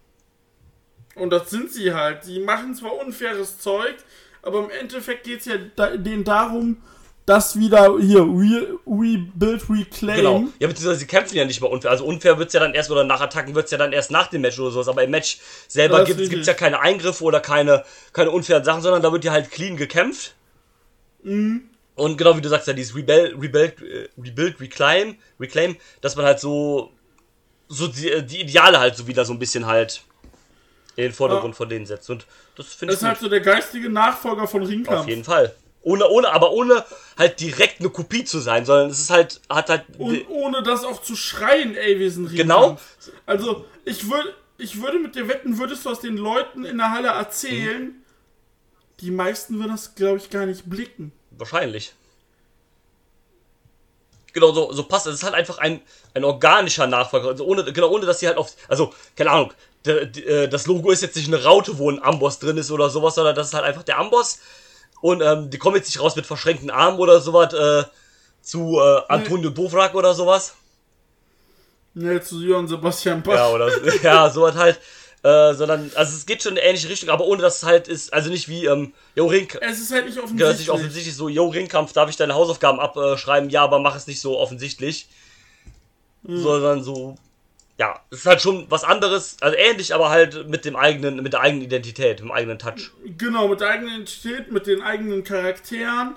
Und das sind sie halt. Die machen zwar unfaires Zeug, aber im Endeffekt geht es ja denen darum, dass wieder hier Re Rebuild, Reclaim. Genau. Ja, beziehungsweise sie kämpfen ja nicht mal unfair. Also unfair wird's ja dann erst, oder nach Attacken wird's ja dann erst nach dem Match oder sowas. Aber im Match selber Das gibt gibt's ja keine Eingriffe oder keine, keine unfairen Sachen, sondern da wird ja halt clean gekämpft. Mhm. Und genau wie du sagst, ja, dieses Rebel, Rebuild, äh, Rebuild, Reclaim, Reclaim, dass man halt so, so die, die Ideale halt so wieder so ein bisschen halt in den Vordergrund von denen setzt. Und das finde Das ich ist halt so der geistige Nachfolger von Ringkampf. Auf jeden Fall. Ohne, ohne, aber ohne halt direkt eine Kopie zu sein, sondern es ist halt, hat halt. Und ohne das auch zu schreien, ey, wir sind Ringkampf. Genau. Also, ich würde, ich würde mit dir wetten, würdest du aus den Leuten in der Halle erzählen, Mhm. die meisten würden das, glaube ich, gar nicht blicken. Wahrscheinlich. Genau, so, so passt. Es ist halt einfach ein, ein organischer Nachfolger. Also ohne, genau, ohne dass sie halt auf. Also, keine Ahnung, äh, das Logo ist jetzt nicht eine Raute, wo ein Amboss drin ist oder sowas, sondern das ist halt einfach der Amboss. Und ähm, die kommen jetzt nicht raus mit verschränkten Armen oder sowas äh, zu äh, Antonio Dovrak oder sowas. Ne, zu Johann Sebastian Bach. Ja, oder ja, sowas halt. Äh, sondern, also es geht schon in eine ähnliche Richtung, aber ohne dass es halt ist, also nicht wie, ähm, Jo Ring, Es ist halt nicht Genau, das offensichtlich. ist offensichtlich so, yo, Ringkampf, darf ich deine Hausaufgaben abschreiben? Ja, aber mach es nicht so offensichtlich. Sondern so, ja, es ist halt schon was anderes, also ähnlich, aber halt mit dem eigenen, mit der eigenen Identität, mit dem eigenen Touch. Genau, mit der eigenen Identität, mit den eigenen Charakteren.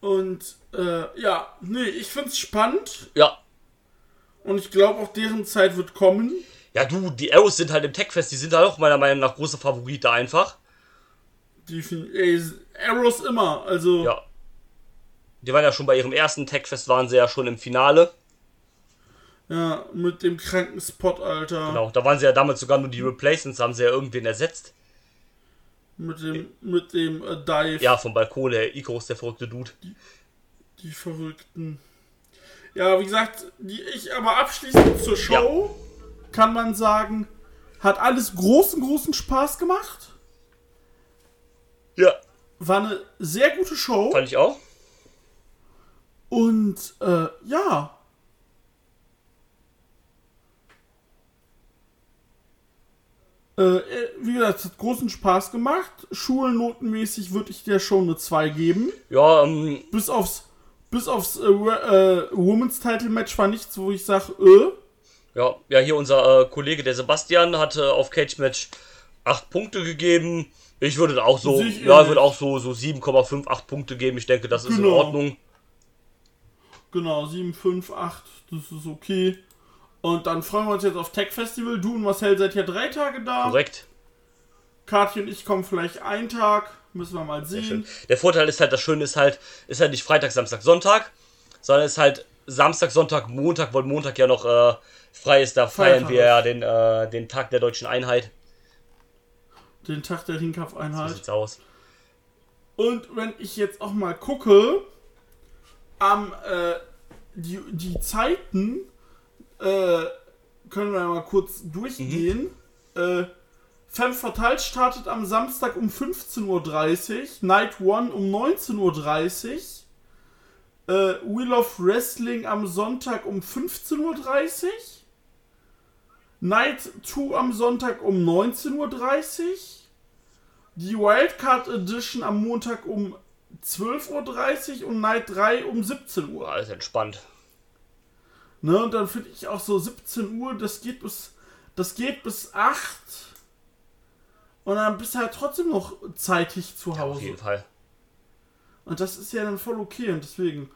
Und äh, ja, nee, ich find's spannend Ja. und ich glaube auch deren Zeit wird kommen. Ja, du, die Arrows sind halt im Techfest, die sind halt auch meiner Meinung nach große Favorite einfach. Die ey, Arrows immer, also Ja. Die waren ja schon bei ihrem ersten Techfest, waren sie ja schon im Finale. Ja, mit dem kranken Spot, Alter. Genau, da waren sie ja damals sogar nur die Replacements, haben sie ja irgendwen ersetzt. Mit dem, mit dem äh, Dive, Ja, vom Balkon, der Icarus, der verrückte Dude. die Verrückten. Ja, wie gesagt, die ich aber abschließend zur Show kann man sagen, hat alles großen, großen Spaß gemacht. Ja, War eine sehr gute Show. fand ich auch. Und äh, ja. Äh, äh, wie gesagt, es hat großen Spaß gemacht. Schulnotenmäßig würde ich der schon eine 2 geben. Ja, ähm, Bis aufs, bis aufs äh, äh, Women's Title Match war nichts, wo ich sage, äh. Ja, ja, hier unser äh, Kollege, der Sebastian, hatte auf Cage Match 8 Punkte gegeben. Ich würde auch so, ich ja, würde auch so, so 7,5, 8 Punkte geben. Ich denke, das ist in Genau. Ordnung. Genau, 7, 5, 8, das ist okay. Und dann freuen wir uns jetzt auf Tech Festival. Du und Marcel seid ja drei Tage da. Korrekt. Kathi und ich kommen vielleicht einen Tag. Müssen wir mal sehen. Der Vorteil ist halt, das Schöne ist halt, ist halt nicht Freitag, Samstag, Sonntag, sondern ist halt Samstag, Sonntag, Montag, weil Montag ja noch äh, frei ist. Da feiern Feiertag wir ja den, äh, den Tag der deutschen Einheit. Den Tag der So Ringkampfeinheit. sieht's aus. Und wenn ich jetzt auch mal gucke, am äh, die, die Zeiten äh, können wir mal kurz durchgehen. Äh, Femme Fatale startet am Samstag um 15.30 Uhr, Night One um 19.30 Uhr, äh, Wheel of Wrestling am Sonntag um 15.30 Uhr, Night 2 am Sonntag um 19.30 Uhr, die Wildcard Edition am Montag um 12.30 Uhr und Night 3 um 17 Uhr. Alles entspannt. Ne, und dann finde ich auch so 17 Uhr, das geht bis, das geht bis 8. Und dann bist du halt trotzdem noch zeitig zu Auf Hause. jeden Fall. Und das ist ja dann voll okay. Und deswegen,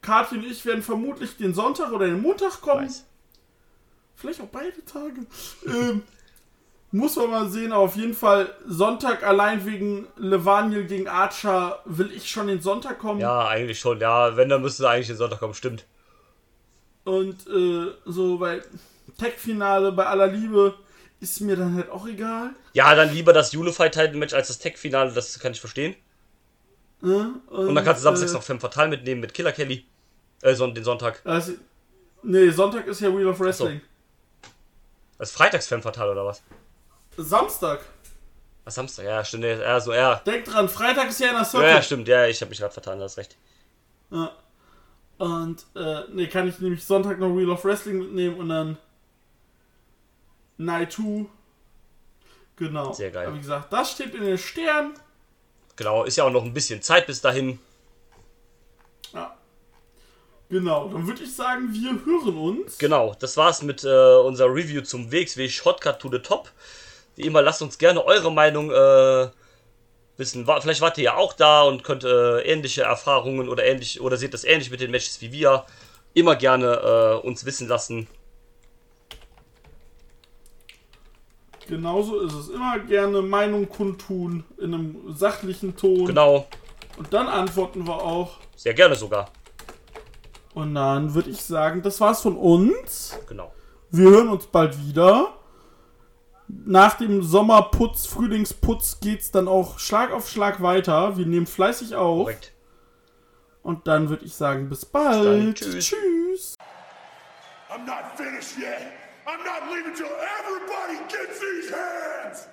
Kathi und ich werden vermutlich den Sonntag oder den Montag kommen. Weiß. Vielleicht auch beide Tage. ähm, muss man mal sehen, aber auf jeden Fall Sonntag allein wegen Levaniel gegen Archer will ich schon den Sonntag kommen. Ja, eigentlich schon. Ja, wenn, dann müsste eigentlich den Sonntag kommen. Stimmt. Und äh, so, weil Tech-Finale bei aller Liebe ist mir dann halt auch egal. Ja, dann lieber das Unified Title Match als das Tech-Finale. Das kann ich verstehen. Ne? Und dann kannst du samstags äh, noch Femme Fatale mitnehmen mit Killer Kelly. Äh, son den Sonntag. Also, nee, Sonntag ist ja Wheel of Wrestling. Das ist freitags Femme Fatale oder was? Samstag. Was Samstag? Ja, stimmt. Ja, so, ja. Denk dran, Freitag ist ja in der Ja, Circuit. ja, stimmt. Ja, ich habe mich gerade vertan. Du hast recht. Ja. Und, äh, nee, kann ich nämlich Sonntag noch Wheel of Wrestling mitnehmen und dann Night 2. Genau. Sehr geil. Aber wie gesagt, das steht in den Sternen. Genau. Ist ja auch noch ein bisschen Zeit bis dahin. Ja. Genau, dann würde ich sagen, wir hören uns. Genau, das war's mit äh, unserer Review zum WXW Shortcut to the Top. Wie immer, lasst uns gerne eure Meinung äh, wissen. Wa vielleicht wart ihr ja auch da und könnt äh, ähnliche Erfahrungen oder ähnlich oder seht das ähnlich mit den Matches wie wir. Immer gerne äh, uns wissen lassen. Genauso ist es. Immer gerne Meinung kundtun in einem sachlichen Ton. Genau, Und dann antworten wir auch. sehr gerne sogar. Und dann würde ich sagen, das war's von uns. Genau. Wir hören uns bald wieder. Nach dem Sommerputz, Frühlingsputz geht's dann auch Schlag auf Schlag weiter. Wir nehmen fleißig auf. Korrekt. Und dann würde ich sagen, bis bald. dann. Tschüss. Tschüss. I'm not finished yet. I'm not leaving till everybody gets these hands.